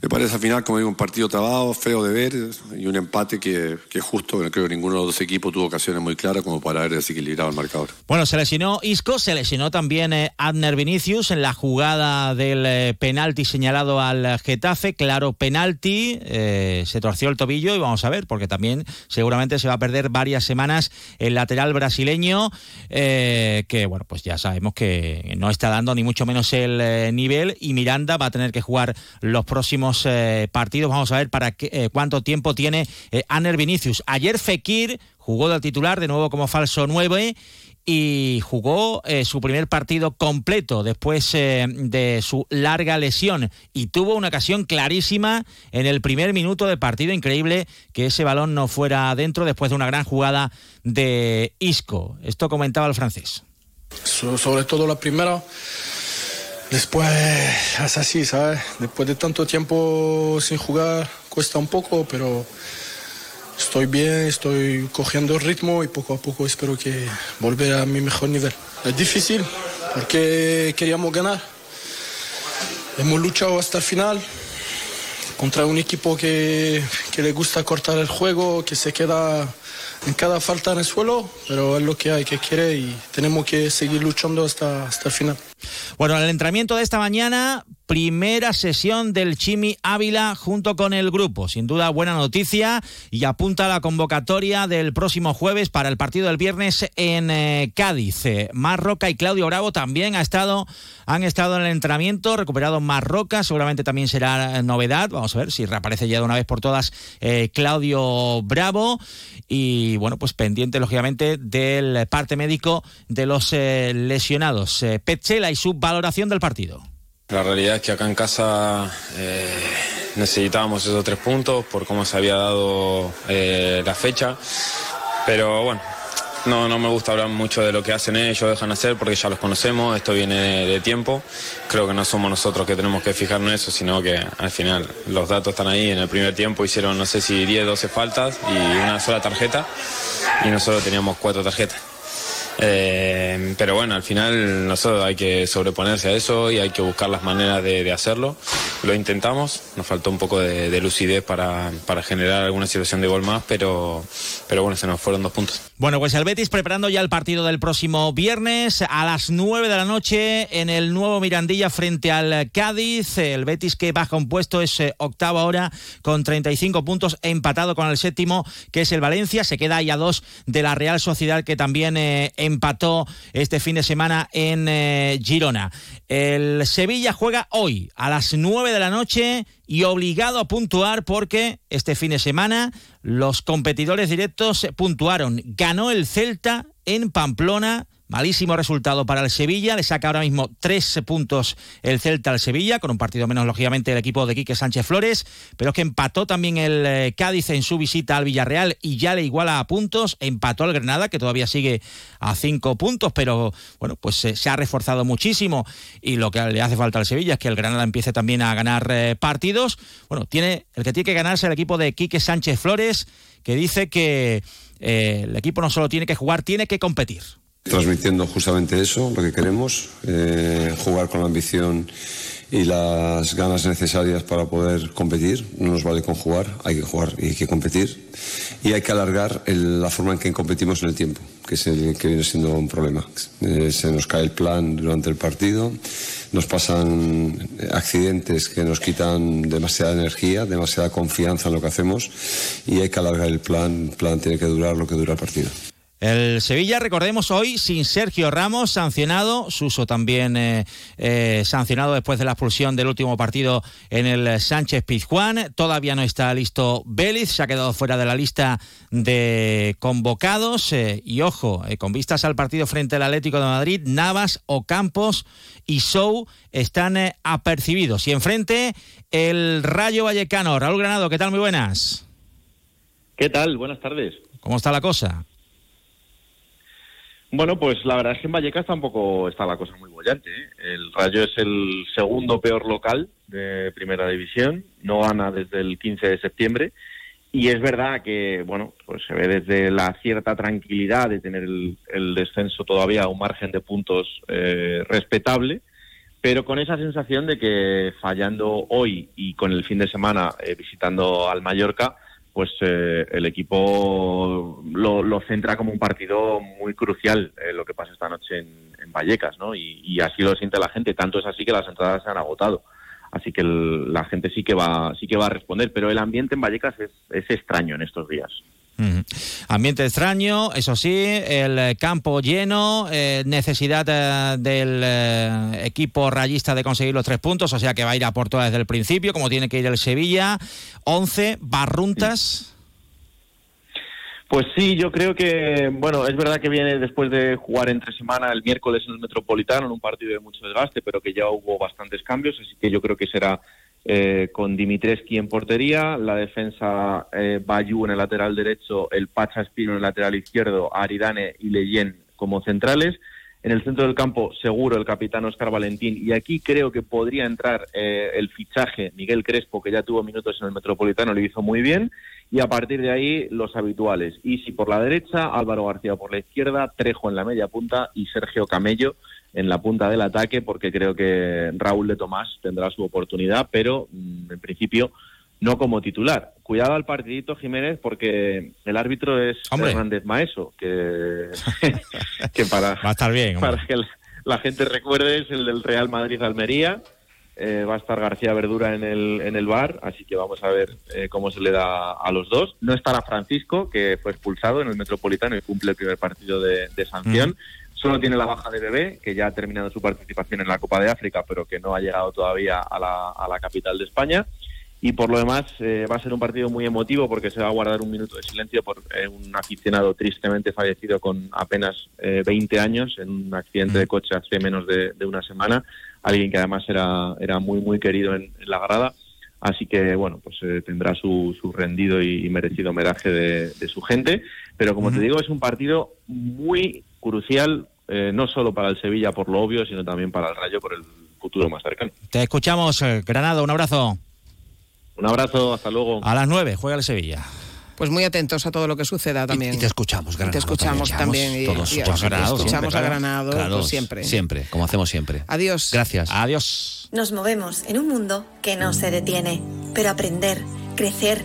Me parece al final, como digo, un partido trabado, feo de ver y un empate que, que justo, creo que ninguno de los dos equipos tuvo ocasiones muy claras como para haber desequilibrado el marcador. Bueno, se lesionó Isco, se lesionó también eh, Adner Vinicius en la jugada del eh, penalti señalado al Getafe, claro penalti, eh, se torció el tobillo y vamos a ver, porque también seguramente se va a perder varias semanas el lateral brasileño, que bueno, pues ya sabemos que no está dando ni mucho menos el nivel y Miranda va a tener que jugar los próximos eh, partidos. Vamos a ver para qué, eh, cuánto tiempo tiene eh, Aner Vinicius. Ayer Fekir jugó del titular de nuevo como falso 9 y jugó su primer partido completo después de su larga lesión y tuvo una ocasión clarísima en el primer minuto de partido. Increíble que ese balón no fuera adentro después de una gran jugada de Isco. Esto comentaba el francés. sobre todo la primera Después es así, ¿sabes? Después de tanto tiempo sin jugar cuesta un poco, pero estoy bien, estoy cogiendo ritmo y poco a poco espero que volver a mi mejor nivel. Es difícil porque queríamos ganar. Hemos luchado hasta el final contra un equipo que, le gusta cortar el juego, que se queda en cada falta en el suelo, pero es lo que hay, que quiere y tenemos que seguir luchando hasta, hasta el final. Bueno, el entrenamiento de esta mañana, primera sesión del Chimi Ávila junto con el grupo. Sin duda, buena noticia y apunta a la convocatoria del próximo jueves para el partido del viernes en eh, Cádiz. Eh, Marroca y Claudio Bravo también ha estado, han estado en el entrenamiento, recuperado Marroca, seguramente también será novedad. Vamos a ver si reaparece ya de una vez por todas eh, Claudio Bravo. Y bueno, pues pendiente, lógicamente, del parte médico de los lesionados. Petzela y su valoración del partido. La realidad es que acá en casa eh, necesitábamos esos tres puntos por cómo se había dado eh, la fecha. Pero bueno, no, no me gusta hablar mucho de lo que hacen ellos, dejan hacer, porque ya los conocemos, esto viene de, tiempo. Creo que no somos nosotros que tenemos que fijarnos en eso, sino que al final los datos están ahí. En el primer tiempo hicieron, no sé si 10, 12 faltas y una sola tarjeta, y nosotros teníamos cuatro tarjetas. Eh, pero bueno, al final nosotros hay que sobreponerse a eso y hay que buscar las maneras de, hacerlo. Lo intentamos, nos faltó un poco de, lucidez para, para, generar alguna situación de gol más, pero, pero bueno, se nos fueron dos puntos. Bueno, pues el Betis preparando ya el partido del próximo viernes a las 9 de la noche en el nuevo Mirandilla frente al Cádiz. El Betis que baja un puesto es eh, octavo ahora con 35 puntos, empatado con el séptimo que es el Valencia. Se queda ahí a dos de la Real Sociedad que también eh, empató este fin de semana en eh, Girona. El Sevilla juega hoy a las 9 de la noche y obligado a puntuar porque este fin de semana los competidores directos puntuaron. Ganó el Celta en Pamplona Malísimo resultado para el Sevilla, le saca ahora mismo tres puntos el Celta al Sevilla, con un partido menos, lógicamente, el equipo de Quique Sánchez Flores, pero es que empató también el eh, Cádiz en su visita al Villarreal y ya le iguala a puntos, empató al Granada, que todavía sigue a cinco puntos, pero bueno, pues eh, se ha reforzado muchísimo y lo que le hace falta al Sevilla es que el Granada empiece también a ganar eh, partidos. Bueno, tiene el que tiene que ganarse el equipo de Quique Sánchez Flores, que dice que el equipo no solo tiene que jugar, tiene que competir transmitiendo justamente eso, lo que queremos, eh, jugar con la ambición y las ganas necesarias para poder competir. No nos vale con jugar, hay que jugar y hay que competir. Y hay que alargar la forma en que competimos en el tiempo, que es que viene siendo un problema. Eh, se nos cae el plan durante el partido, nos pasan accidentes que nos quitan demasiada energía, demasiada confianza en lo que hacemos y hay que alargar el plan. El plan tiene que durar lo que dura el partido. El Sevilla, recordemos hoy, sin Sergio Ramos, sancionado, Suso también eh, eh, sancionado después de la expulsión del último partido en el Sánchez Pizjuán. Todavía no está listo Vélez, se ha quedado fuera de la lista de convocados. Eh, y ojo, con vistas al partido frente al Atlético de Madrid, Navas, Ocampos y Sou están apercibidos. Y enfrente, el Rayo Vallecano. Raúl Granado, ¿qué tal? Muy buenas. ¿Qué tal? Buenas tardes. ¿Cómo está la cosa? Bueno, pues la verdad es que en Vallecas tampoco está la cosa muy bollante. ¿eh? El Rayo es el segundo peor local de Primera División, no gana desde el 15 de septiembre y es verdad que, bueno, pues se ve desde la cierta tranquilidad de tener el, descenso todavía a un margen de puntos eh, respetable, pero con esa sensación de que fallando hoy y con el fin de semana eh, visitando al Mallorca, pues eh, el equipo lo, centra como un partido muy crucial eh, lo que pasa esta noche en, Vallecas, ¿no? Y, así lo siente la gente. Tanto es así que las entradas se han agotado. Así que la gente sí que va, sí que va a responder. Pero el ambiente en Vallecas es extraño en estos días. Ambiente extraño, eso sí, el campo lleno, eh, necesidad eh, del eh, equipo rayista de conseguir los tres puntos, o sea que va a ir a por desde el principio, como tiene que ir el Sevilla. 11, Barruntas. Pues sí, yo creo que, bueno, es verdad que viene después de jugar entre semana el miércoles en el Metropolitano, en un partido de mucho desgaste, pero que ya hubo bastantes cambios, así que yo creo que será eh, con Dimitreski en portería, la defensa eh, Bayú en el lateral derecho, el Pacha Espino en el lateral izquierdo, Aridane y Leyen como centrales. En el centro del campo, seguro el capitán Oscar Valentín. Y aquí creo que podría entrar eh, el fichaje Miguel Crespo, que ya tuvo minutos en el Metropolitano, lo hizo muy bien. Y a partir de ahí, los habituales. Isi por la derecha, Álvaro García por la izquierda, Trejo en la media punta y Sergio Camello en la punta del ataque porque creo que Raúl de Tomás tendrá su oportunidad, pero mm, en principio no como titular. Cuidado al partidito Jiménez porque el árbitro es Hernández Maeso, que, <laughs> que para, va a estar bien, para que la, gente recuerde es el del Real Madrid Almería. Eh, va a estar García Verdura en el, en el bar, así que vamos a ver eh, cómo se le da a los dos. No estará Francisco, que fue expulsado en el Metropolitano y cumple el primer partido de, sanción. Solo tiene la baja de Bebé, que ya ha terminado su participación en la Copa de África, pero que no ha llegado todavía a la, a la capital de España. Y por lo demás eh, va a ser un partido muy emotivo porque se va a guardar un minuto de silencio por eh, un aficionado tristemente fallecido con apenas 20 eh, años en un accidente de mm. coche hace menos de, una semana. Alguien que además era, era muy, muy querido en, la grada. Así que, bueno, pues tendrá su, su rendido y, merecido homenaje de, su gente. Pero como te digo, es un partido muy crucial eh, no solo para el Sevilla por lo obvio, sino también para el Rayo por el futuro más cercano. Te escuchamos, eh, Granado, un abrazo. Un abrazo, hasta luego. A las nueve, juega el Sevilla. Pues muy atentos a todo lo que suceda también. Y, te escuchamos, Granado. te escuchamos también. todos, escuchamos a Granado siempre. Siempre, como hacemos siempre. Adiós. Gracias. Adiós. Nos movemos en un mundo que no se detiene, pero aprender, crecer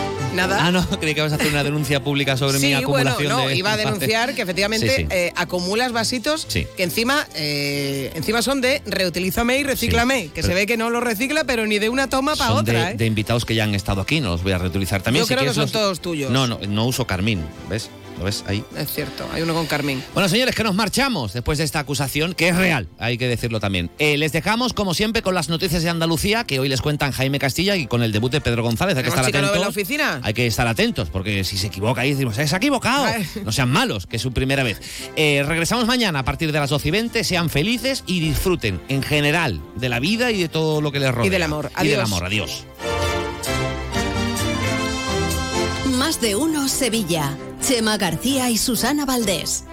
Nada. Ah, no, <laughs> creí que ibas a hacer una denuncia pública sobre mi Sí, bueno, acumulación no, de iba a denunciar que efectivamente Sí, sí. eh, acumulas vasitos que encima eh, encima son de reutilízame y recíclame, que pero- se ve que no lo recicla, pero ni de una toma para otra, de, ¿eh? de invitados que ya han estado aquí, no los voy a reutilizar también. Yo si creo que son los- todos tuyos. No, no, no uso carmín, ¿ves? ¿Lo ves ahí? Es cierto, hay uno con Carmín. Bueno, señores, que nos marchamos después de esta acusación, que es real, hay que decirlo también. Eh, les dejamos, como siempre, con las noticias de Andalucía, que hoy les cuentan Jaime Castilla y con el debut de Pedro González. Hay que ¿Tenemos estar nueva en la atentos. oficina? Hay que estar atentos, porque si se equivoca ahí decimos, se ha equivocado. <laughs> No sean malos, que es su primera vez. Eh, regresamos mañana a partir de las 12 y 20. Sean felices y disfruten en general de la vida y de todo lo que les rodea. Y del amor. Y del Adiós. amor. Adiós. Más de uno Sevilla. Chema García y Susana Valdés.